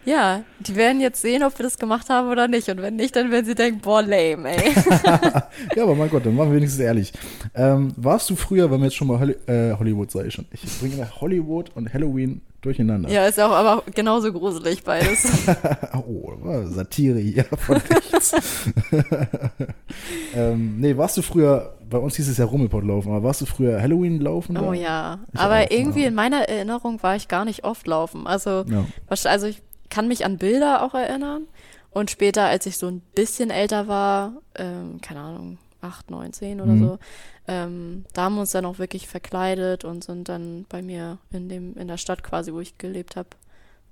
Ja, die werden jetzt sehen, ob wir das gemacht haben oder nicht. Und wenn nicht, dann werden sie denken, boah, lame, ey. ja, aber mein Gott, dann machen wir wenigstens ehrlich. Ähm, warst du früher, wenn wir jetzt schon mal Holly äh, Hollywood, sage ich schon, ich bringe immer Hollywood und Halloween durcheinander. ja, ist auch aber genauso gruselig beides. oh, Satire hier von rechts. ähm, nee, warst du früher, bei uns hieß es ja Rummelpott laufen, aber warst du früher Halloween laufen? Oh da? ja, Ich aber auch, irgendwie ja. in meiner Erinnerung war ich gar nicht oft laufen. Also, Ja. also ich kann mich an Bilder auch erinnern. Und später, als ich so ein bisschen älter war, ähm, keine Ahnung, 8, 9, 10 oder Mhm. so, ähm, da haben wir uns dann auch wirklich verkleidet und sind dann bei mir in dem, in der Stadt quasi, wo ich gelebt habe,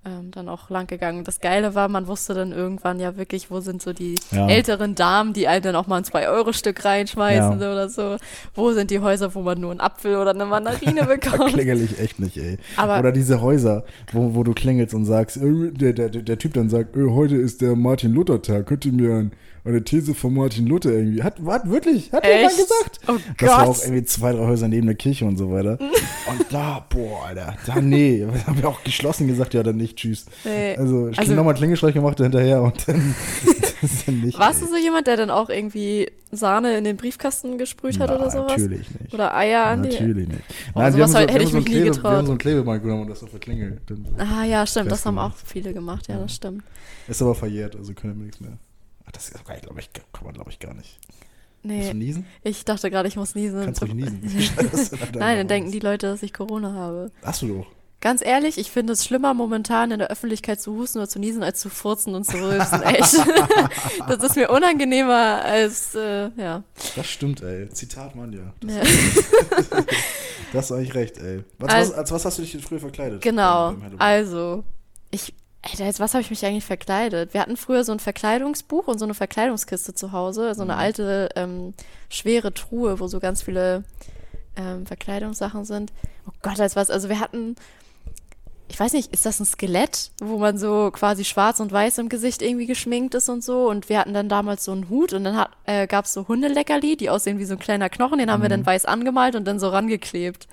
ähm, dann auch lang gegangen. Das Geile war, man wusste dann irgendwann ja wirklich, wo sind so die Ja. älteren Damen, die einem dann auch mal ein 2-Euro-Stück reinschmeißen Ja. oder so. Wo sind die Häuser, wo man nur einen Apfel oder eine Mandarine Da bekommt? klingel ich echt nicht, ey. Aber- Oder diese Häuser, wo, wo du klingelst und sagst, äh, der, der, der Typ dann sagt, äh, heute ist der Martin Luther Tag, könnt ihr mir ein, eine These von Martin Luther irgendwie. Hat, hat wirklich, hat der mal gesagt? Oh Das war auch Gott. irgendwie zwei, drei Häuser neben der Kirche und so weiter. und da, boah, Alter, da nee. Wir haben ja auch geschlossen gesagt, ja, dann nicht, tschüss. Nee. Also, ich Also- nochmal Klingelstreich gemacht hinterher und dann, dann nicht. Warst ey. du so jemand, der dann auch irgendwie Sahne in den Briefkasten gesprüht hat Na, oder sowas? Natürlich nicht. Oder Eier an die. Natürlich nicht. Oh, sowas wir haben hätte wir ich so mich nie Klebe- getraut. Wir haben so ein Klebeband genommen und das auf der Klingel. Ah ja, stimmt, das haben auch viele gemacht, ja, Ja. das stimmt. Ist aber verjährt, also können wir nichts mehr. Ach, das ist geil, glaube ich, kann man glaube ich gar nicht. Nee, du niesen? ich dachte gerade, ich muss niesen. Kannst ruhig niesen. Nein, dann denken die Leute, dass ich Corona habe. Hast du doch. Ganz ehrlich, ich finde es schlimmer, momentan in der Öffentlichkeit zu husten oder zu niesen, als zu furzen und zu rülpsen. Echt. das ist mir unangenehmer als, äh, ja. Das stimmt, ey. Zitat Manja. Das, ja. das du eigentlich recht, ey. Was, Als- was, als was hast du dich denn früher verkleidet? Genau. Also, ich, Alter, als was habe ich mich eigentlich verkleidet? Wir hatten früher so ein Verkleidungsbuch und so eine Verkleidungskiste zu Hause, so eine Mhm. alte, ähm, schwere Truhe, wo so ganz viele ähm, Verkleidungssachen sind. Oh Gott, als was, also wir hatten, ich weiß nicht, ist das ein Skelett, wo man so quasi schwarz und weiß im Gesicht irgendwie geschminkt ist und so? Und wir hatten dann damals so einen Hut und dann hat, äh, gab es so Hundeleckerli, die aussehen wie so ein kleiner Knochen, den haben wir dann weiß angemalt und dann so rangeklebt.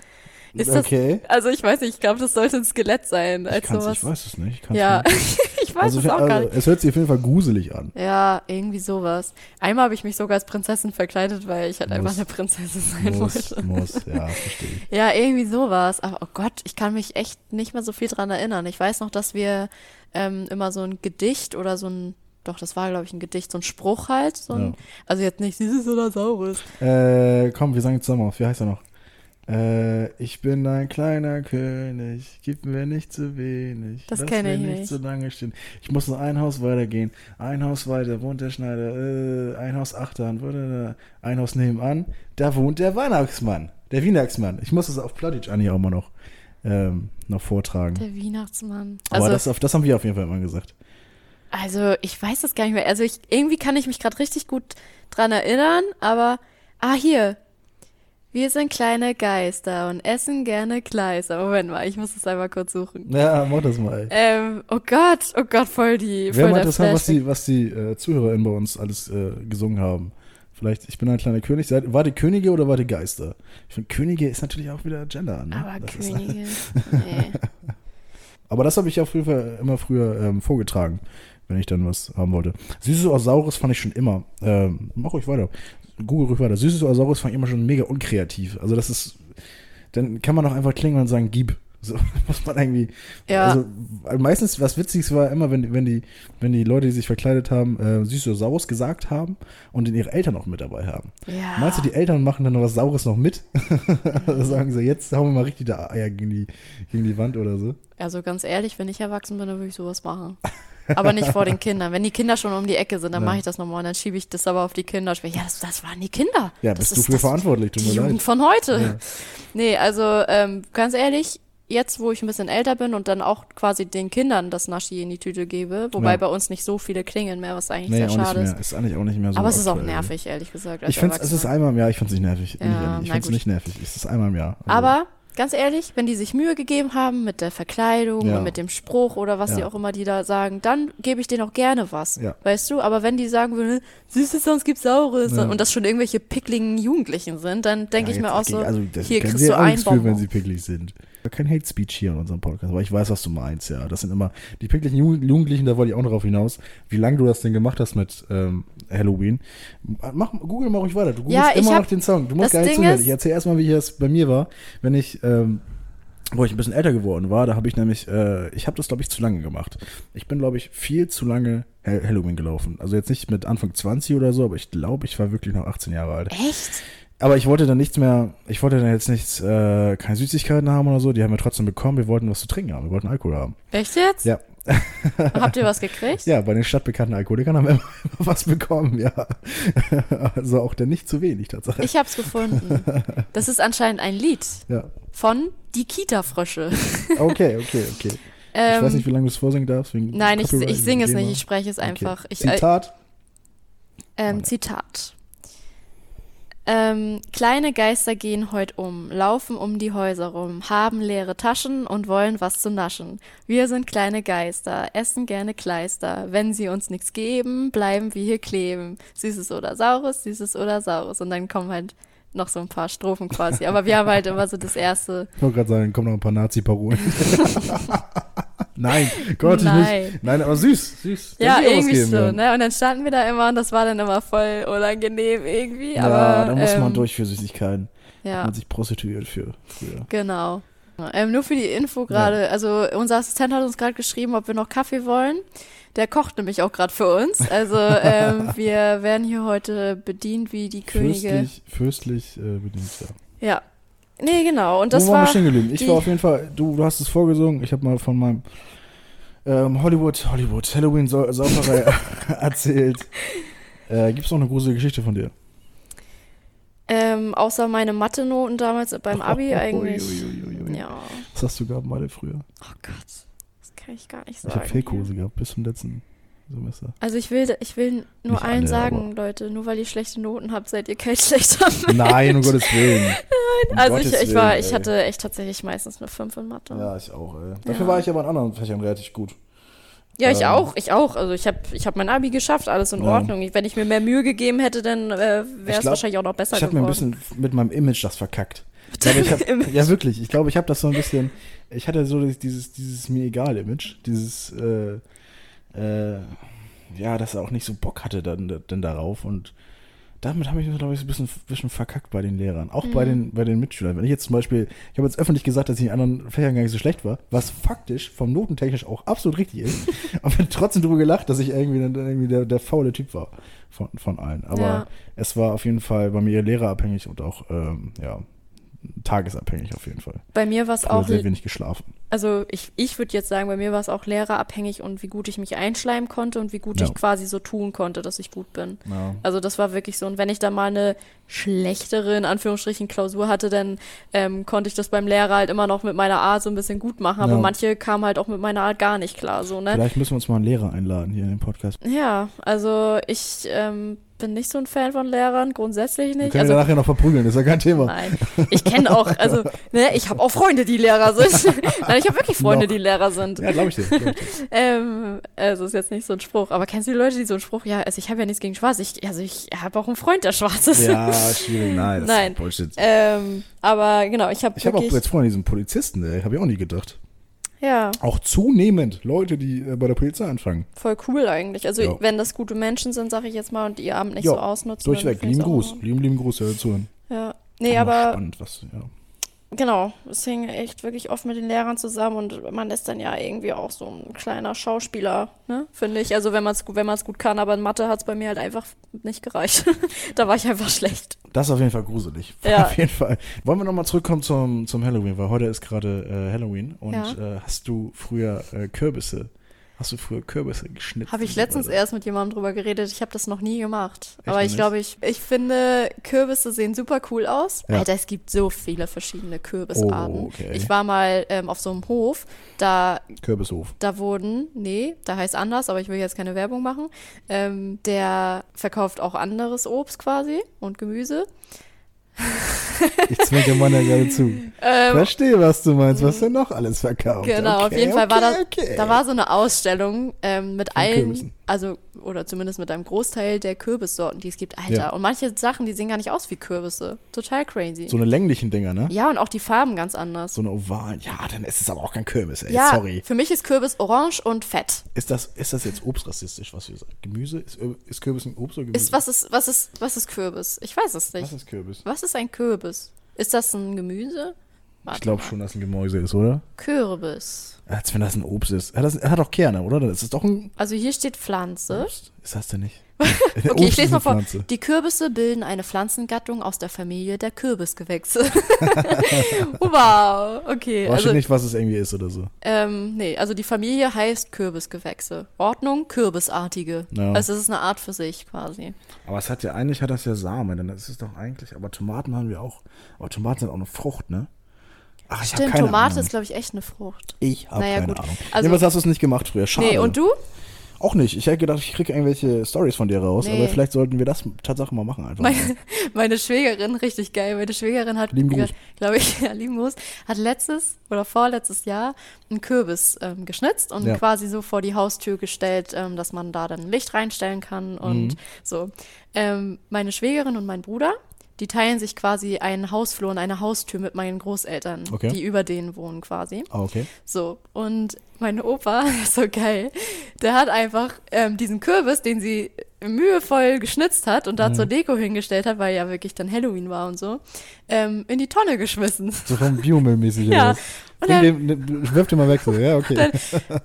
Ist das, okay. also ich weiß nicht, ich glaube, das sollte ein Skelett sein. Ich, Als kann's, sowas. ich weiß es nicht. Ich kann's ja, nicht. ich weiß Also, es auch also, gar nicht. es hört sich auf jeden Fall gruselig an. Ja, irgendwie sowas. Einmal habe ich mich sogar als Prinzessin verkleidet, weil ich halt einfach Muss. eine Prinzessin sein Muss, wollte. muss, ja, verstehe ich. Ja, irgendwie sowas. Aber oh Gott, ich kann mich echt nicht mehr so viel dran erinnern. Ich weiß noch, dass wir ähm, immer so ein Gedicht oder so ein, doch, das war, glaube ich, ein Gedicht, so ein Spruch halt. So ein, Ja. Also jetzt nicht süßes oder saures. Äh, komm, wir sagen jetzt zusammen auf. Wie heißt er noch? Äh, ich bin ein kleiner König, gib mir nicht zu wenig. Das lass kenn mir ich nicht nicht. zu lange stehen. Ich muss noch ein Haus weitergehen. Ein Haus weiter wohnt der Schneider. Äh, ein Haus achtern, ein Haus nebenan. Da wohnt der Weihnachtsmann. Der Weihnachtsmann. Ich muss das auf Plattdeutsch Anni auch mal noch, ähm, noch vortragen. Der Weihnachtsmann. Aber Also, das, auf, das haben wir auf jeden Fall immer gesagt. Also, ich weiß das gar nicht mehr. Also, ich, irgendwie kann ich mich gerade richtig gut dran erinnern, aber, ah, hier. Wir sind kleine Geister und essen gerne Kleister. Moment mal, ich muss das einmal kurz suchen. Ja, mach das mal. Ähm, oh Gott, oh Gott, voll die, Wäre mal interessant, was die, was die äh, ZuhörerInnen bei uns alles äh, gesungen haben. Vielleicht, ich bin ein kleiner König. Seid, war die Könige oder war die Geister? Ich finde, Könige ist natürlich auch wieder Gender. Ne? Aber das ist, Könige, nee. aber das habe ich auf jeden Fall immer früher ähm, vorgetragen, wenn ich dann was haben wollte. Süßes oder Saures fand ich schon immer. Ähm, mach ruhig weiter. Google ruhig weiter. Süßes oder Saures fand ich immer schon mega unkreativ. Also das ist, dann kann man auch einfach klingeln und sagen, gib. So muss man irgendwie. Ja. Also meistens, was Witziges war immer, wenn, wenn, die, wenn die Leute, die sich verkleidet haben, äh, süß oder saures gesagt haben und dann ihre Eltern auch mit dabei haben. Ja. Meinst du, die Eltern machen dann noch was Saures noch mit? also sagen sie, jetzt hauen wir mal richtig da Eier gegen die, gegen die Wand oder so. Also ganz ehrlich, wenn ich erwachsen bin, dann würde ich sowas machen. Aber nicht vor den Kindern. Wenn die Kinder schon um die Ecke sind, dann Ja. mache ich das nochmal und dann schiebe ich das aber auf die Kinder. Ich Ja, das, das waren die Kinder. Ja, das bist du für verantwortlich, die mir Jugend leid. von heute. Ja. Nee, also ähm, ganz ehrlich, jetzt, wo ich ein bisschen älter bin und dann auch quasi den Kindern das Naschi in die Tüte gebe, wobei Ja. bei uns nicht so viele klingeln mehr, was eigentlich Nee, sehr auch nicht schade mehr. ist. Ist eigentlich auch nicht mehr so. Aber es ist auch nervig, ehrlich gesagt. Ich finde es ist einmal im Jahr, ich finde es nicht nervig. Ja, ich finde es nicht nervig. Es ist einmal im Jahr. Also, Aber ganz ehrlich, wenn die sich Mühe gegeben haben mit der Verkleidung Ja. und mit dem Spruch oder was Ja. die auch immer die da sagen, dann gebe ich denen auch gerne was. Ja. Weißt du? Aber wenn die sagen würden, Süßes, sonst gibt's Saures und das schon irgendwelche pickligen Jugendlichen sind, dann denke ich mir auch so, also, hier kriegst sie du auch ein nichts für, wenn Bonbon. sie picklig sind. Kein Hate Speech hier in unserem Podcast, aber ich weiß, was du meinst, ja. Das sind immer die pünktlichen Jugend- Jugendlichen, da wollte ich auch noch drauf hinaus, wie lange du das denn gemacht hast mit ähm, Halloween. Mach, google mal ruhig weiter. Du googelst Ja, immer hab- noch den Song. Du musst gar nicht zuhören. Ich erzähl erstmal, wie das bei mir war, wenn ich, ähm, wo ich ein bisschen älter geworden war, da habe ich nämlich, äh, ich habe das, glaube ich, zu lange gemacht. Ich bin, glaube ich, viel zu lange Ha- Halloween gelaufen. Also jetzt nicht mit Anfang 20 oder so, aber ich glaube, ich war wirklich noch 18 Jahre alt. Echt? Aber ich wollte dann nichts mehr, ich wollte dann jetzt nichts, äh, keine Süßigkeiten haben oder so, die haben wir trotzdem bekommen, wir wollten was zu trinken haben, wir wollten Alkohol haben. Echt jetzt? Ja. Habt ihr was gekriegt? Ja, bei den stadtbekannten Alkoholikern haben wir immer was bekommen, ja. Also auch der nicht zu wenig tatsächlich. Ich hab's gefunden. Das ist anscheinend ein Lied Ja. von Die Kita-Frösche. Okay, okay, okay. ich Ähm, weiß nicht, wie lange du es vorsingen darfst. Wegen Nein, ich, ich singe es nicht, ich spreche es einfach. Okay. Ich, äh, Zitat. Ähm, Zitat. Ähm, kleine Geister gehen heut um, laufen um die Häuser rum, haben leere Taschen und wollen was zu naschen. Wir sind kleine Geister, essen gerne Kleister. Wenn sie uns nichts geben, bleiben wir hier kleben. Süßes oder Saures, Süßes oder Saures. Und dann kommen halt noch so ein paar Strophen quasi. Aber wir haben halt immer so das erste. Ich wollte gerade sagen, kommen noch ein paar Nazi-Parolen. Nein, Gott, ich Nein. nicht. Nein, aber süß, süß. Ja, ich irgendwie geben, so, ja. ne? Und dann standen wir da immer und das war dann immer voll unangenehm irgendwie. Ja, aber, da muss man ähm, durch für Süßigkeiten. Ja. Man sich prostituiert für. für. Genau. Ähm, nur für die Info gerade, also unser Assistent hat uns gerade geschrieben, ob wir noch Kaffee wollen. Der kocht nämlich auch gerade für uns. Also ähm, wir werden hier heute bedient wie die Könige. Fürstlich, fürstlich äh, bedient, ja. Ja. Nee, genau. Und das Wo war. stehen geblieben? Ich war auf jeden Fall, du, du hast es vorgesungen, ich habe mal von meinem ähm, Hollywood, Hollywood, Halloween-Sauferei erzählt. Äh, Gibt es noch eine gruselige Geschichte von dir? Ähm, außer meine Mathe-Noten damals beim Abi eigentlich. Uiuiuiui. Ja. Was hast du gehabt, Mathe früher? Oh Gott. Kann ich gar nicht Ich sagen. habe Fake-Hose gehabt bis zum letzten Semester. Also ich will, ich will nur Nicht allen alle, sagen, Leute, nur weil ihr schlechte Noten habt, seid ihr kein schlechter Mensch. Nein, um Gottes Willen. Um Also ich, Gottes ich war, Willen, ich hatte echt tatsächlich meistens eine 5 in Mathe. Ja, ich auch, ey. Dafür Ja. war ich aber in anderen Fächern relativ gut. Ja, ich Ähm, auch, ich auch. Also ich habe ich hab mein Abi geschafft, alles in Ja. Ordnung. Ich, wenn ich mir mehr Mühe gegeben hätte, dann äh, wäre Ich es glaub, wahrscheinlich auch noch besser Ich habe mir ein geworden. bisschen mit meinem Image das verkackt. Ich glaube, ich hab, ja, wirklich. Ich glaube, ich habe das so ein bisschen. Ich hatte so dieses, dieses mir egal Image. Dieses, äh, äh, ja, dass er auch nicht so Bock hatte dann, dann darauf. Und damit habe ich mich, glaube ich, so ein bisschen, bisschen verkackt bei den Lehrern. Auch bei, Mhm. den, bei den Mitschülern. Wenn ich jetzt zum Beispiel, ich habe jetzt öffentlich gesagt, dass ich in anderen Fächern gar nicht so schlecht war, was faktisch vom Notentechnisch auch absolut richtig ist. aber trotzdem drüber gelacht, dass ich irgendwie, dann irgendwie der, der faule Typ war von, von allen. Aber Ja. es war auf jeden Fall bei mir lehrerabhängig und auch, ähm, ja, tagesabhängig auf jeden Fall. Bei mir war es auch, sehr wenig geschlafen. also ich, ich würde jetzt sagen, bei mir war es auch lehrerabhängig und wie gut ich mich einschleimen konnte und wie gut Ja. ich quasi so tun konnte, dass ich gut bin. Ja. Also das war wirklich so. Und wenn ich dann mal eine schlechtere, in Anführungsstrichen, Klausur hatte, dann ähm, konnte ich das beim Lehrer halt immer noch mit meiner Art so ein bisschen gut machen. Aber Ja. manche kamen halt auch mit meiner Art gar nicht klar, so, ne? Vielleicht müssen wir uns mal einen Lehrer einladen hier in den Podcast. Ja, also ich ähm, bin nicht so ein Fan von Lehrern, grundsätzlich Wir nicht. können Also, nachher noch verprügeln, ist ja kein Thema. nein, ich kenne auch, also, ne, ich habe auch Freunde, die Lehrer sind. nein, ich habe wirklich Freunde, Noch. die Lehrer sind. Ja, glaube ich dir. Glaub ich dir. Ähm, also ist jetzt nicht so ein Spruch. Aber kennst du die Leute, die so einen Spruch, ja, also ich habe ja nichts gegen Schwarz, ich, also ich habe auch einen Freund, der schwarz ist. Ja, schwierig. Nein, das Nein. ist Bullshit. Ähm, aber genau, ich habe Ich habe auch jetzt vorhin diesen Polizisten, ey, habe ich auch nie gedacht. Ja, Auch zunehmend Leute, die äh, bei der Polizei anfangen. voll cool eigentlich. Also Ja. wenn das gute Menschen sind, sage ich jetzt mal, und ihr Abend nicht Ja, so ausnutzen. Durchweg. Lieben Gruß. Lieben, lieben Gruß, ja, zuhören. Ja. Nee, aber Spannend, was, ja. Genau, es hing echt wirklich oft mit den Lehrern zusammen und man ist dann ja irgendwie auch so ein kleiner Schauspieler, ne, finde ich. Also wenn man es wenn man's gut kann, aber in Mathe hat es bei mir halt einfach nicht gereicht. da war ich einfach schlecht. Das ist auf jeden Fall gruselig. Ja. Auf jeden Fall. Wollen wir nochmal zurückkommen zum, zum Halloween, weil heute ist gerade äh, Halloween. Und Ja. äh, hast du früher äh, Kürbisse, hast du früher Kürbisse geschnitzt? Habe ich letztens erst mit jemandem drüber geredet. Ich habe das noch nie gemacht. Aber noch ich glaube, ich, ich finde, Kürbisse sehen super cool aus. Ja. Alter, es gibt so viele verschiedene Kürbisarten. Oh, okay. Ich war mal ähm, auf so einem Hof, da, Kürbishof. da wurden, nee, da heißt anders, aber ich will jetzt keine Werbung machen. Ähm, der verkauft auch anderes Obst quasi und Gemüse. Ich zwinker Manja gerade zu. Ähm, Verstehe, was du meinst. Was denn noch alles verkauft? Genau, auf Okay, jeden Fall war da, okay, okay. da war so eine Ausstellung ähm, mit allen, Kürbissen. Also oder zumindest mit einem Großteil der Kürbissorten, die es gibt. Alter, Ja. und manche Sachen, die sehen gar nicht aus wie Kürbisse. Total crazy. So eine länglichen Dinger, ne? ja, und auch die Farben ganz anders. So eine ovalen. Ja, dann ist es aber auch kein Kürbis, ey. ja, Sorry. für mich ist Kürbis orange und fett. Ist das, ist das jetzt obstrassistisch, was wir sagen? Gemüse? Ist, ist Kürbis ein Obst oder Gemüse? Ist was ist was ist was ist Kürbis? Ich weiß es nicht. was ist Kürbis? Was ist ein Kürbis? Ist das ein Gemüse? Warte Ich glaube schon, dass ein Gemäuse ist, oder? Kürbis. Als wenn das ein Obst ist. Er hat, das, er hat doch Kerne, oder? Das ist doch ein Also hier steht Pflanze. Obst. Ist das denn nicht? Okay, ich lese mal vor. Die Kürbisse bilden eine Pflanzengattung aus der Familie der Kürbisgewächse. wow, okay. Weiß Also, nicht, was es irgendwie ist oder so. ähm, nee, also die Familie heißt Kürbisgewächse. Ordnung, Kürbisartige. Ja. Also es ist eine Art für sich quasi. Aber es hat ja, eigentlich hat das ja Samen, denn das ist doch eigentlich, aber Tomaten haben wir auch. Aber Tomaten sind auch eine Frucht, ne? Ach, ich Stimmt, keine Tomate Ahnung. ist, glaube ich, echt eine Frucht. Ich habe Naja, keine gut. Ahnung. Also- Jedenfalls hast du es nicht gemacht früher. Schade. Nee, und du? Auch nicht. Ich hätte gedacht, ich kriege irgendwelche Stories von dir raus, Nee. aber vielleicht sollten wir das Tatsache mal machen einfach. Meine, meine Schwägerin, richtig geil, meine Schwägerin hat, glaube ich, ja, lieben Gruß, hat letztes oder vorletztes Jahr einen Kürbis ähm, geschnitzt und Ja. quasi so vor die Haustür gestellt, ähm, dass man da dann Licht reinstellen kann und Mhm. so. Ähm, meine Schwägerin und mein Bruder, die teilen sich quasi einen Hausflur und eine Haustür mit meinen Großeltern, Okay. die über denen wohnen quasi. Ah, okay. So, und mein Opa, so geil, der hat einfach ähm, diesen Kürbis, den sie mühevoll geschnitzt hat und da Mhm. zur Deko hingestellt hat, weil ja wirklich dann Halloween war und so, ähm, in die Tonne geschmissen. So vom Biomüllmäßig Ja. oder? Und Bring dann, den, den mal weg so. Ja, okay. dann,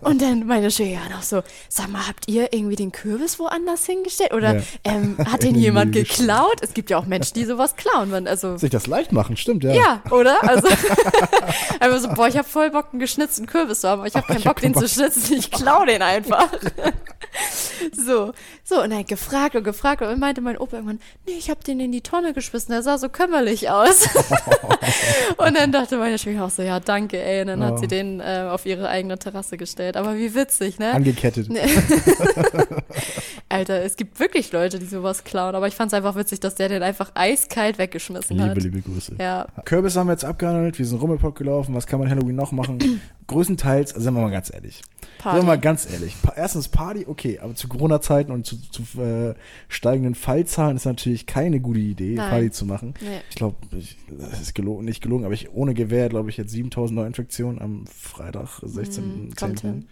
und dann meine Schwägerin auch so, sag mal, habt ihr irgendwie den Kürbis woanders hingestellt? Oder Ja. ähm, hat den den jemand geklaut? Es gibt ja auch Menschen, die sowas klauen. Man, also, Sich das leicht machen, stimmt, ja. ja, oder? Also, einfach so, boah, ich habe voll Bock, einen geschnitzten Kürbis zu haben, aber ich habe keinen ich hab Bock, den keinen zu schnitzen. Ich klau den einfach. so, so, und dann gefragt und gefragt und dann meinte mein Opa irgendwann, nee, ich habe den in die Tonne geschmissen, der sah so kümmerlich aus. und dann dachte meine Schwieger auch so, ja, danke, ey. Und dann hat Oh. sie den äh, auf ihre eigene Terrasse gestellt. Aber wie witzig, ne? Angekettet. Alter, es gibt wirklich Leute, die sowas klauen, aber ich fand es einfach witzig, dass der den einfach eiskalt weggeschmissen Liebe, hat. liebe Grüße. Ja, Kürbis haben wir jetzt abgehandelt, wir sind Rummelpott gelaufen, was kann man Halloween noch machen? Größtenteils, also sind wir mal ganz ehrlich. Party. Sagen wir mal ganz ehrlich. Erstens Party, okay, aber zu Corona-Zeiten und zu, zu äh, steigenden Fallzahlen ist natürlich keine gute Idee, Nein. Party zu machen. Nee. Ich glaube, das ist gelogen, nicht gelogen, aber ich ohne Gewehr, glaube ich, jetzt 7000 Neuinfektionen am Freitag, 16. Mm, kommt 10.. hin.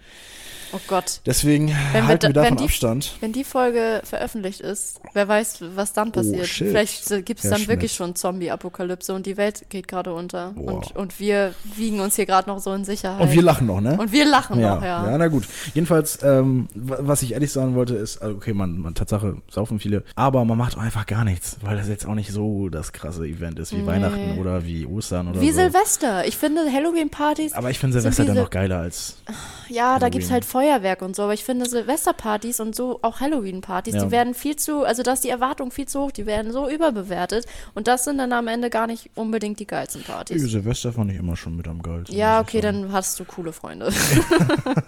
Oh Gott. Deswegen wir halten da- wir davon wenn die- Abstand. Wenn die Folge veröffentlicht ist, wer weiß, was dann passiert. Oh. Vielleicht gibt es dann wirklich Schmidt. schon Zombie-Apokalypse und die Welt geht gerade unter. Und, und wir wiegen uns hier gerade noch so in Sicherheit. Und wir lachen noch, ne? Und wir lachen ja, noch, ja. Ja, na gut. Jedenfalls, ähm, wa- was ich ehrlich sagen wollte, ist, also okay, man, man Tatsache saufen viele, aber man macht auch einfach gar nichts, weil das jetzt auch nicht so das krasse Event ist wie Nee. Weihnachten oder wie Ostern oder Wie so. Silvester. Ich finde Halloween-Partys, aber ich finde Silvester dann noch geiler als. ja, da gibt es Halloween. halt Feuerwerk und so, aber ich finde Silvesterpartys und so auch Halloween-Partys, Ja. die werden viel zu, also da ist die Erwartung viel zu hoch, die werden so überbewertet und das sind dann am Ende gar nicht unbedingt die geilsten Partys. Silvester fand ich immer schon mit am geilsten. Ja, okay, dann hast du coole Freunde.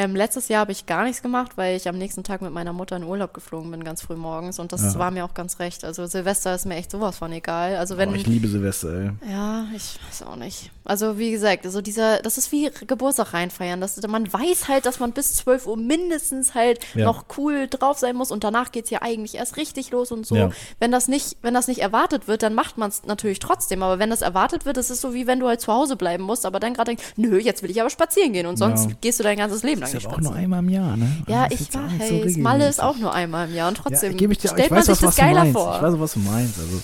ähm, letztes Jahr habe ich gar nichts gemacht, weil ich am nächsten Tag mit meiner Mutter in Urlaub geflogen bin, ganz früh morgens. Und das Ja. war mir auch ganz recht. Also Silvester ist mir echt sowas von egal. Also wenn. Oh, ich liebe Silvester, ey. ja, ich weiß auch nicht. Also wie gesagt, also dieser, das ist wie Geburtstag reinfeiern. Das, man weiß halt, dass man bis 12 Uhr mindestens halt Ja. noch cool drauf sein muss und danach geht es ja eigentlich erst richtig los und so. Ja. Wenn das nicht, wenn das nicht erwartet wird, dann macht man es natürlich trotzdem. Aber wenn das erwartet wird, das ist so wie wenn du halt zu Hause bleiben musst, aber dann gerade denkst, nö, jetzt will ich aber spazieren gehen und sonst gehst du dein ganzes Leben lang Ist aber auch nur einmal im Jahr, ne? Ja, Also ist ich auch nicht so. Malle ist auch nur einmal im Jahr und trotzdem ja, ich dir, stellt ich man weiß, sich was, das geiler meinst. vor. Ich weiß, auch, was du meinst. Also,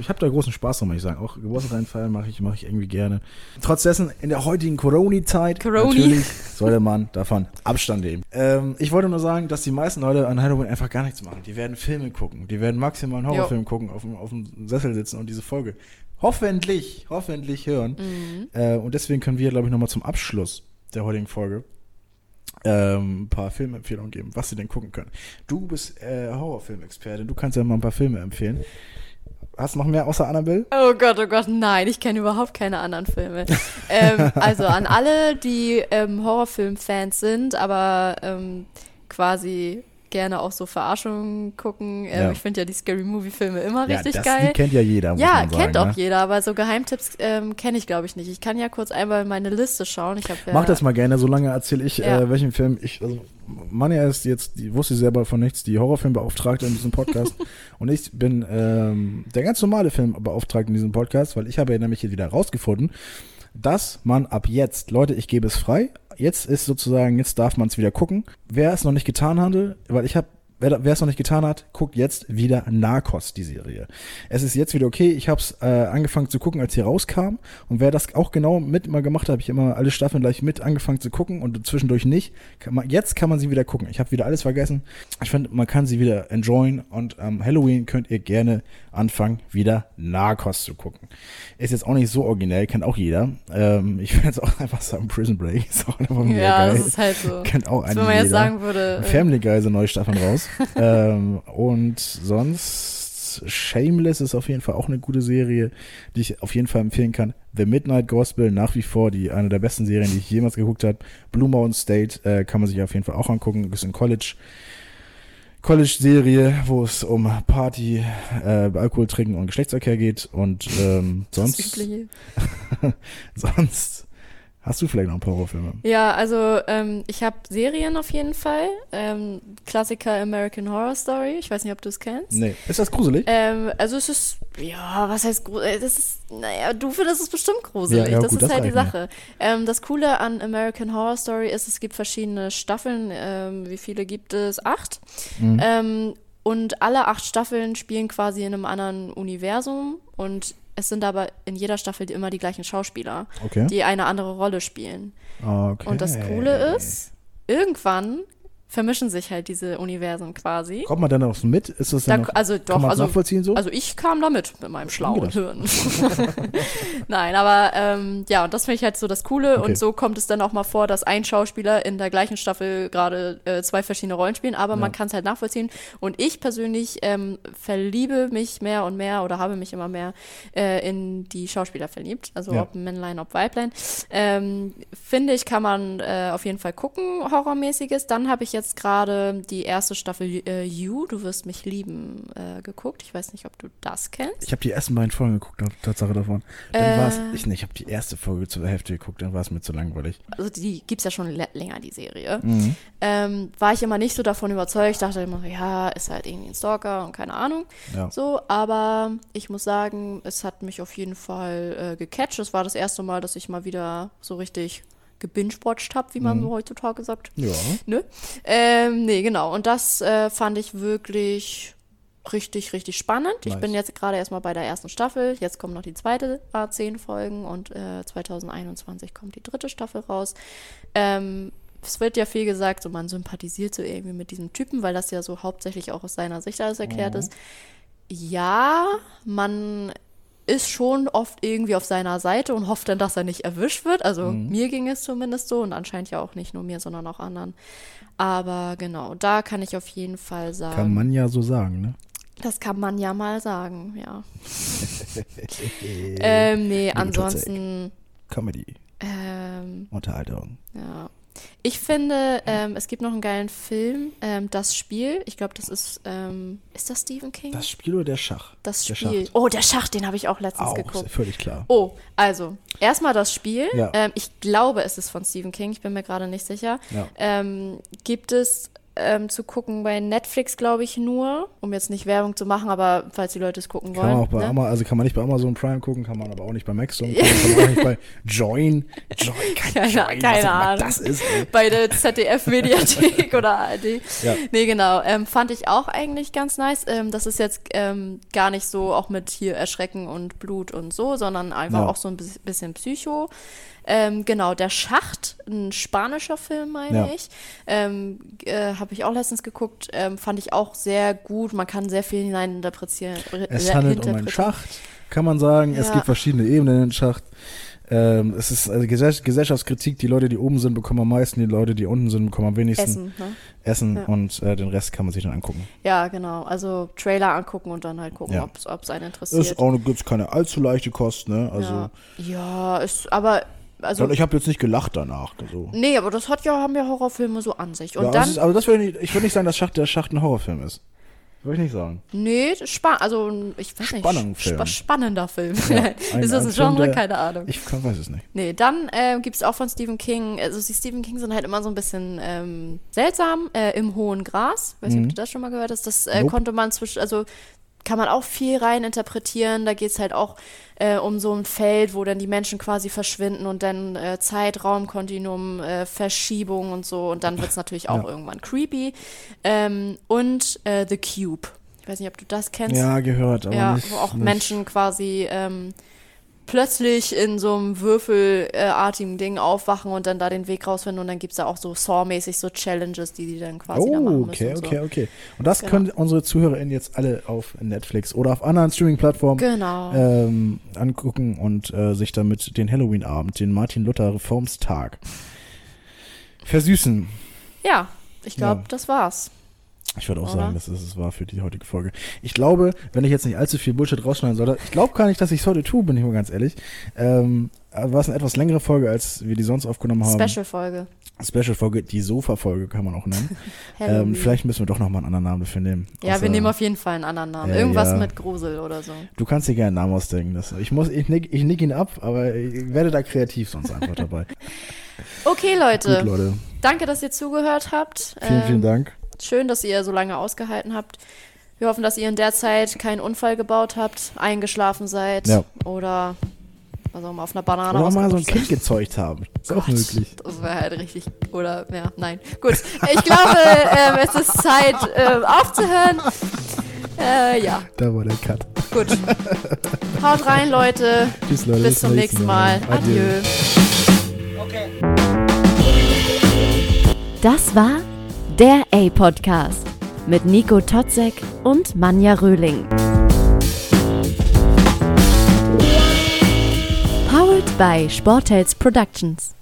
ich- habe da großen Spaß dran, muss ich sagen. Auch Geburtstag reinfeiern mache ich, mache ich irgendwie gerne. Trotz dessen, in der heutigen Corona-Zeit, natürlich sollte man davon Abstand nehmen. Ähm, ich wollte nur sagen, dass die meisten Leute an Halloween einfach gar nichts machen. Die werden Filme gucken. Die werden maximal einen Jo. Horrorfilm gucken, auf dem, auf dem Sessel sitzen und diese Folge hoffentlich, hoffentlich hören. Mhm. Äh, und deswegen können wir, glaube ich, nochmal zum Abschluss der heutigen Folge ähm, ein paar Filmempfehlungen geben, was sie denn gucken können. Du bist äh, Horrorfilmexperte, du kannst ja mal ein paar Filme empfehlen. Hast du noch mehr außer Annabelle? Oh Gott, oh Gott, nein, ich kenne überhaupt keine anderen Filme. ähm, also an alle, die ähm, Horrorfilm-Fans sind, aber ähm, quasi gerne auch so Verarschungen gucken. Ähm, Ja. Ich finde ja die Scary Movie-Filme immer ja, richtig das, geil. Die kennt ja jeder, ja, sagen. kennt auch ne? jeder, aber so Geheimtipps ähm, kenne ich, glaube ich, nicht. Ich kann ja kurz einmal in meine Liste schauen. Ich ja, Mach das mal gerne, solange erzähle ich, Ja. äh, welchen Film ich. Also, Manja ist jetzt, die wusste selber von nichts, die Horrorfilmbeauftragte in diesem Podcast. und ich bin ähm, der ganz normale Filmbeauftragte in diesem Podcast, weil ich habe ja nämlich hier wieder rausgefunden, dass man ab jetzt, Leute, ich gebe es frei, jetzt ist sozusagen, jetzt darf man es wieder gucken. Wer es noch nicht getan hatte, weil ich habe Wer, es noch nicht getan hat, guckt jetzt wieder Narcos, die Serie. Es ist jetzt wieder okay. Ich habe es äh, angefangen zu gucken, als sie rauskam. Und wer das auch genau mit mal gemacht hat, habe ich immer alle Staffeln gleich mit angefangen zu gucken und zwischendurch nicht. Kann man, jetzt kann man sie wieder gucken. Ich habe wieder alles vergessen. Ich finde, man kann sie wieder enjoyen. Und am Halloween könnt ihr gerne anfangen, wieder Narcos zu gucken. Ist jetzt auch nicht so originell, kennt auch jeder. Ähm, ich würde jetzt auch einfach sagen, Prison Break ist auch einfach mega Ja, geil. das ist halt so. Kennt auch eigentlich wenn man jetzt jeder. sagen würde, äh, Family Guy sind neue Staffeln raus. ähm, und sonst Shameless ist auf jeden Fall auch eine gute Serie, die ich auf jeden Fall empfehlen kann. The Midnight Gospel nach wie vor die eine der besten Serien, die ich jemals geguckt habe. Blue Mountain State äh, kann man sich auf jeden Fall auch angucken. Ist ein College College-Serie, wo es um Party, äh, Alkohol trinken und Geschlechtsverkehr geht. Und ähm, sonst, sonst hast du vielleicht noch ein paar Horrorfilme. Ja, also ähm, ich habe Serien auf jeden Fall. Ähm, Klassiker American Horror Story. Ich weiß nicht, ob du es kennst. Nee. Ist das gruselig? Ähm, also es ist, ja, was heißt gruselig? Das ist, naja, du findest es bestimmt gruselig. Ja, ja, das gut, ist das halt die. Sache. Ähm, das Coole an American Horror Story ist, es gibt verschiedene Staffeln. Ähm, wie viele gibt es? Acht. Mhm. Ähm, und alle acht Staffeln spielen quasi in einem anderen Universum und es sind aber in jeder Staffel immer die gleichen Schauspieler, Okay. die eine andere Rolle spielen. okay. Und das Coole ist, irgendwann vermischen sich halt diese Universen quasi. Kommt man dann auch so mit? Ist das Da, dann noch, also doch, also, nachvollziehen so? also ich kam da mit mit meinem schlauen gedacht. Hirn. Nein, aber ähm, ja, und das finde ich halt so das Coole. Okay. Und so kommt es dann auch mal vor, dass ein Schauspieler in der gleichen Staffel gerade äh, zwei verschiedene Rollen spielen, aber man kann es halt nachvollziehen. Und ich persönlich ähm, verliebe mich mehr und mehr oder habe mich immer mehr äh, in die Schauspieler verliebt. Also Ja. ob Männlein, ob Weiblein. Ähm, finde ich, kann man äh, auf jeden Fall gucken, Horrormäßiges. Dann habe ich jetzt gerade die erste Staffel äh, You, du wirst mich lieben, äh, geguckt. Ich weiß nicht, ob du das kennst. Ich habe die ersten beiden Folgen geguckt, Tatsache davon. Dann Äh. war es, ich, ich habe die erste Folge zur Hälfte geguckt, dann war es mir zu langweilig. Also die gibt es ja schon lä- länger, die Serie. Mhm. Ähm, war ich immer nicht so davon überzeugt. Dachte immer, ja, ist halt irgendwie ein Stalker und keine Ahnung. Ja. So, aber ich muss sagen, es hat mich auf jeden Fall äh, gecatcht. Es war das erste Mal, dass ich mal wieder so richtig gebingewatcht habe, wie man so heutzutage sagt. Ja. Nö. Ähm, nee, genau. Und das äh, fand ich wirklich richtig, richtig spannend. Ich Nice. bin jetzt gerade erstmal bei der ersten Staffel. Jetzt kommt noch die zweite, äh, zehn Folgen und äh, 2021 kommt die dritte Staffel raus. Ähm, es wird ja viel gesagt, so man sympathisiert so irgendwie mit diesem Typen, weil das ja so hauptsächlich auch aus seiner Sicht alles erklärt ist. Ja, man ist schon oft irgendwie auf seiner Seite und hofft dann, dass er nicht erwischt wird. Also mir ging es zumindest so und anscheinend ja auch nicht nur mir, sondern auch anderen. Aber genau, da kann ich auf jeden Fall sagen, Kann man ja so sagen, ne? das kann man ja mal sagen, ja. ähm, nee, ansonsten, Comedy, ähm, Unterhaltung. ja. Ich finde, ähm, es gibt noch einen geilen Film, ähm, Das Spiel. Ich glaube, das ist, ähm, ist das Stephen King? Das Spiel oder der Schach? Das der Spiel. Schacht. Oh, der Schacht, den habe ich auch letztens Auch, geguckt. ist völlig klar. Oh, also, erstmal das Spiel. Ja. Ähm, ich glaube, es ist von Stephen King, ich bin mir gerade nicht sicher. Ja. Ähm, gibt es ähm, zu gucken bei Netflix, glaube ich, nur, um jetzt nicht Werbung zu machen, aber falls die Leute es gucken Kann wollen. man auch bei ne? Also kann man nicht bei Amazon Prime gucken, kann man aber auch nicht bei Maxdome gucken, kann man auch nicht bei Join. Join, kein Keine- Join, keine Ahnung. das ist. Ey. bei der ZDF-Mediathek oder ARD. Ja. Nee, genau. Ähm, fand ich auch eigentlich ganz nice. Ähm, das ist jetzt ähm, gar nicht so auch mit hier Erschrecken und Blut und so, sondern einfach Ja. auch so ein bis- bisschen Psycho. Ähm, genau, der Schacht, ein spanischer Film, meine Ja. ich. Ähm, äh, Habe ich auch letztens geguckt. Ähm, fand ich auch sehr gut. Man kann sehr viel hineininterpretieren. Es handelt um einen Schacht, kann man sagen. Es Ja. gibt verschiedene Ebenen in den Schacht. Ähm, es ist also Gesell Gesellschaftskritik, die Leute, die oben sind, bekommen am meisten, die Leute, die unten sind, bekommen am wenigsten Essen, ne? Essen Ja. und äh, den Rest kann man sich dann angucken. Ja, genau. Also Trailer angucken und dann halt gucken, Ja. ob es einen interessiert. Ist auch gibt's keine allzu leichte Kost, ne? Also ja, ja ist, aber also ich habe jetzt nicht gelacht danach. So. nee, aber das hat ja, haben ja Horrorfilme so an sich. Und ja, dann, ist, aber das würde ich, ich würde nicht sagen, dass Schacht der Schacht ein Horrorfilm ist. Würde ich nicht sagen. nee, spa also ich weiß nicht, Spannungsfilm. spa spannender Film. Ja, ein- ist das ein ein Film, Genre? der- Keine Ahnung. Ich kann, weiß es nicht. Nee, dann äh, gibt es auch von Stephen King, also die Stephen King sind halt immer so ein bisschen ähm, seltsam, äh, im hohen Gras. Weiß nicht, ob du das schon mal gehört hast. Das äh, Nope. konnte man zwischen, also kann man auch viel rein interpretieren. Da geht es halt auch äh, um so ein Feld, wo dann die Menschen quasi verschwinden und dann äh, Zeitraumkontinuum, äh, Verschiebung und so. Und dann wird es natürlich auch Ja. irgendwann creepy. Ähm, und äh, The Cube. Ich weiß nicht, ob du das kennst. Ja, gehört, aber Ja, nicht, wo auch nicht. Menschen quasi ähm, plötzlich in so einem würfelartigen Ding aufwachen und dann da den Weg rausfinden und dann gibt es da auch so Saw-mäßig so Challenges, die die dann quasi da machen Oh, müssen. okay, so. okay, okay. Und das Genau. können unsere ZuhörerInnen jetzt alle auf Netflix oder auf anderen Streaming-Plattformen Genau. ähm, angucken und äh, sich damit den Halloween-Abend, den Martin Luther Reformstag versüßen. ja, ich glaube, Ja. das war's. Ich würde auch Oder? sagen, dass es es war für die heutige Folge. Ich glaube, wenn ich jetzt nicht allzu viel Bullshit rausschneiden sollte, ich glaube gar nicht, dass ich es heute tue, bin ich mal ganz ehrlich. Ähm, aber war es eine etwas längere Folge, als wir die sonst aufgenommen haben. Special-Folge. Special-Folge, die Sofa-Folge kann man auch nennen. Ähm, vielleicht müssen wir doch nochmal einen anderen Namen dafür nehmen. ja, Außer- wir nehmen auf jeden Fall einen anderen Namen. Äh, Irgendwas ja. mit Grusel oder so. Du kannst dir gerne einen Namen ausdenken. Das, ich, muss, ich, nick, ich nick ihn ab, aber ich werde da kreativ sonst einfach dabei. Okay, Leute. Gut, Leute. Danke, dass ihr zugehört habt. Vielen, vielen Ähm, Dank. Schön, dass ihr so lange ausgehalten habt. Wir hoffen, dass ihr in der Zeit keinen Unfall gebaut habt, eingeschlafen seid Ja. oder was auch immer auf einer Banane Oder auch mal so ein Kind gezeugt haben. Ist auch Gott, möglich. Das wäre halt richtig. Oder, ja, nein. Gut. Ich glaube, ähm, es ist Zeit, ähm, aufzuhören. Äh, ja, Da war der Cut. gut. Haut rein, Leute. Tschüss, Leute. Bis zum nächsten Mal. Adieu. Das war der A-Podcast mit Nico Totzek und Manja Röhling. Powered by Sportels Productions.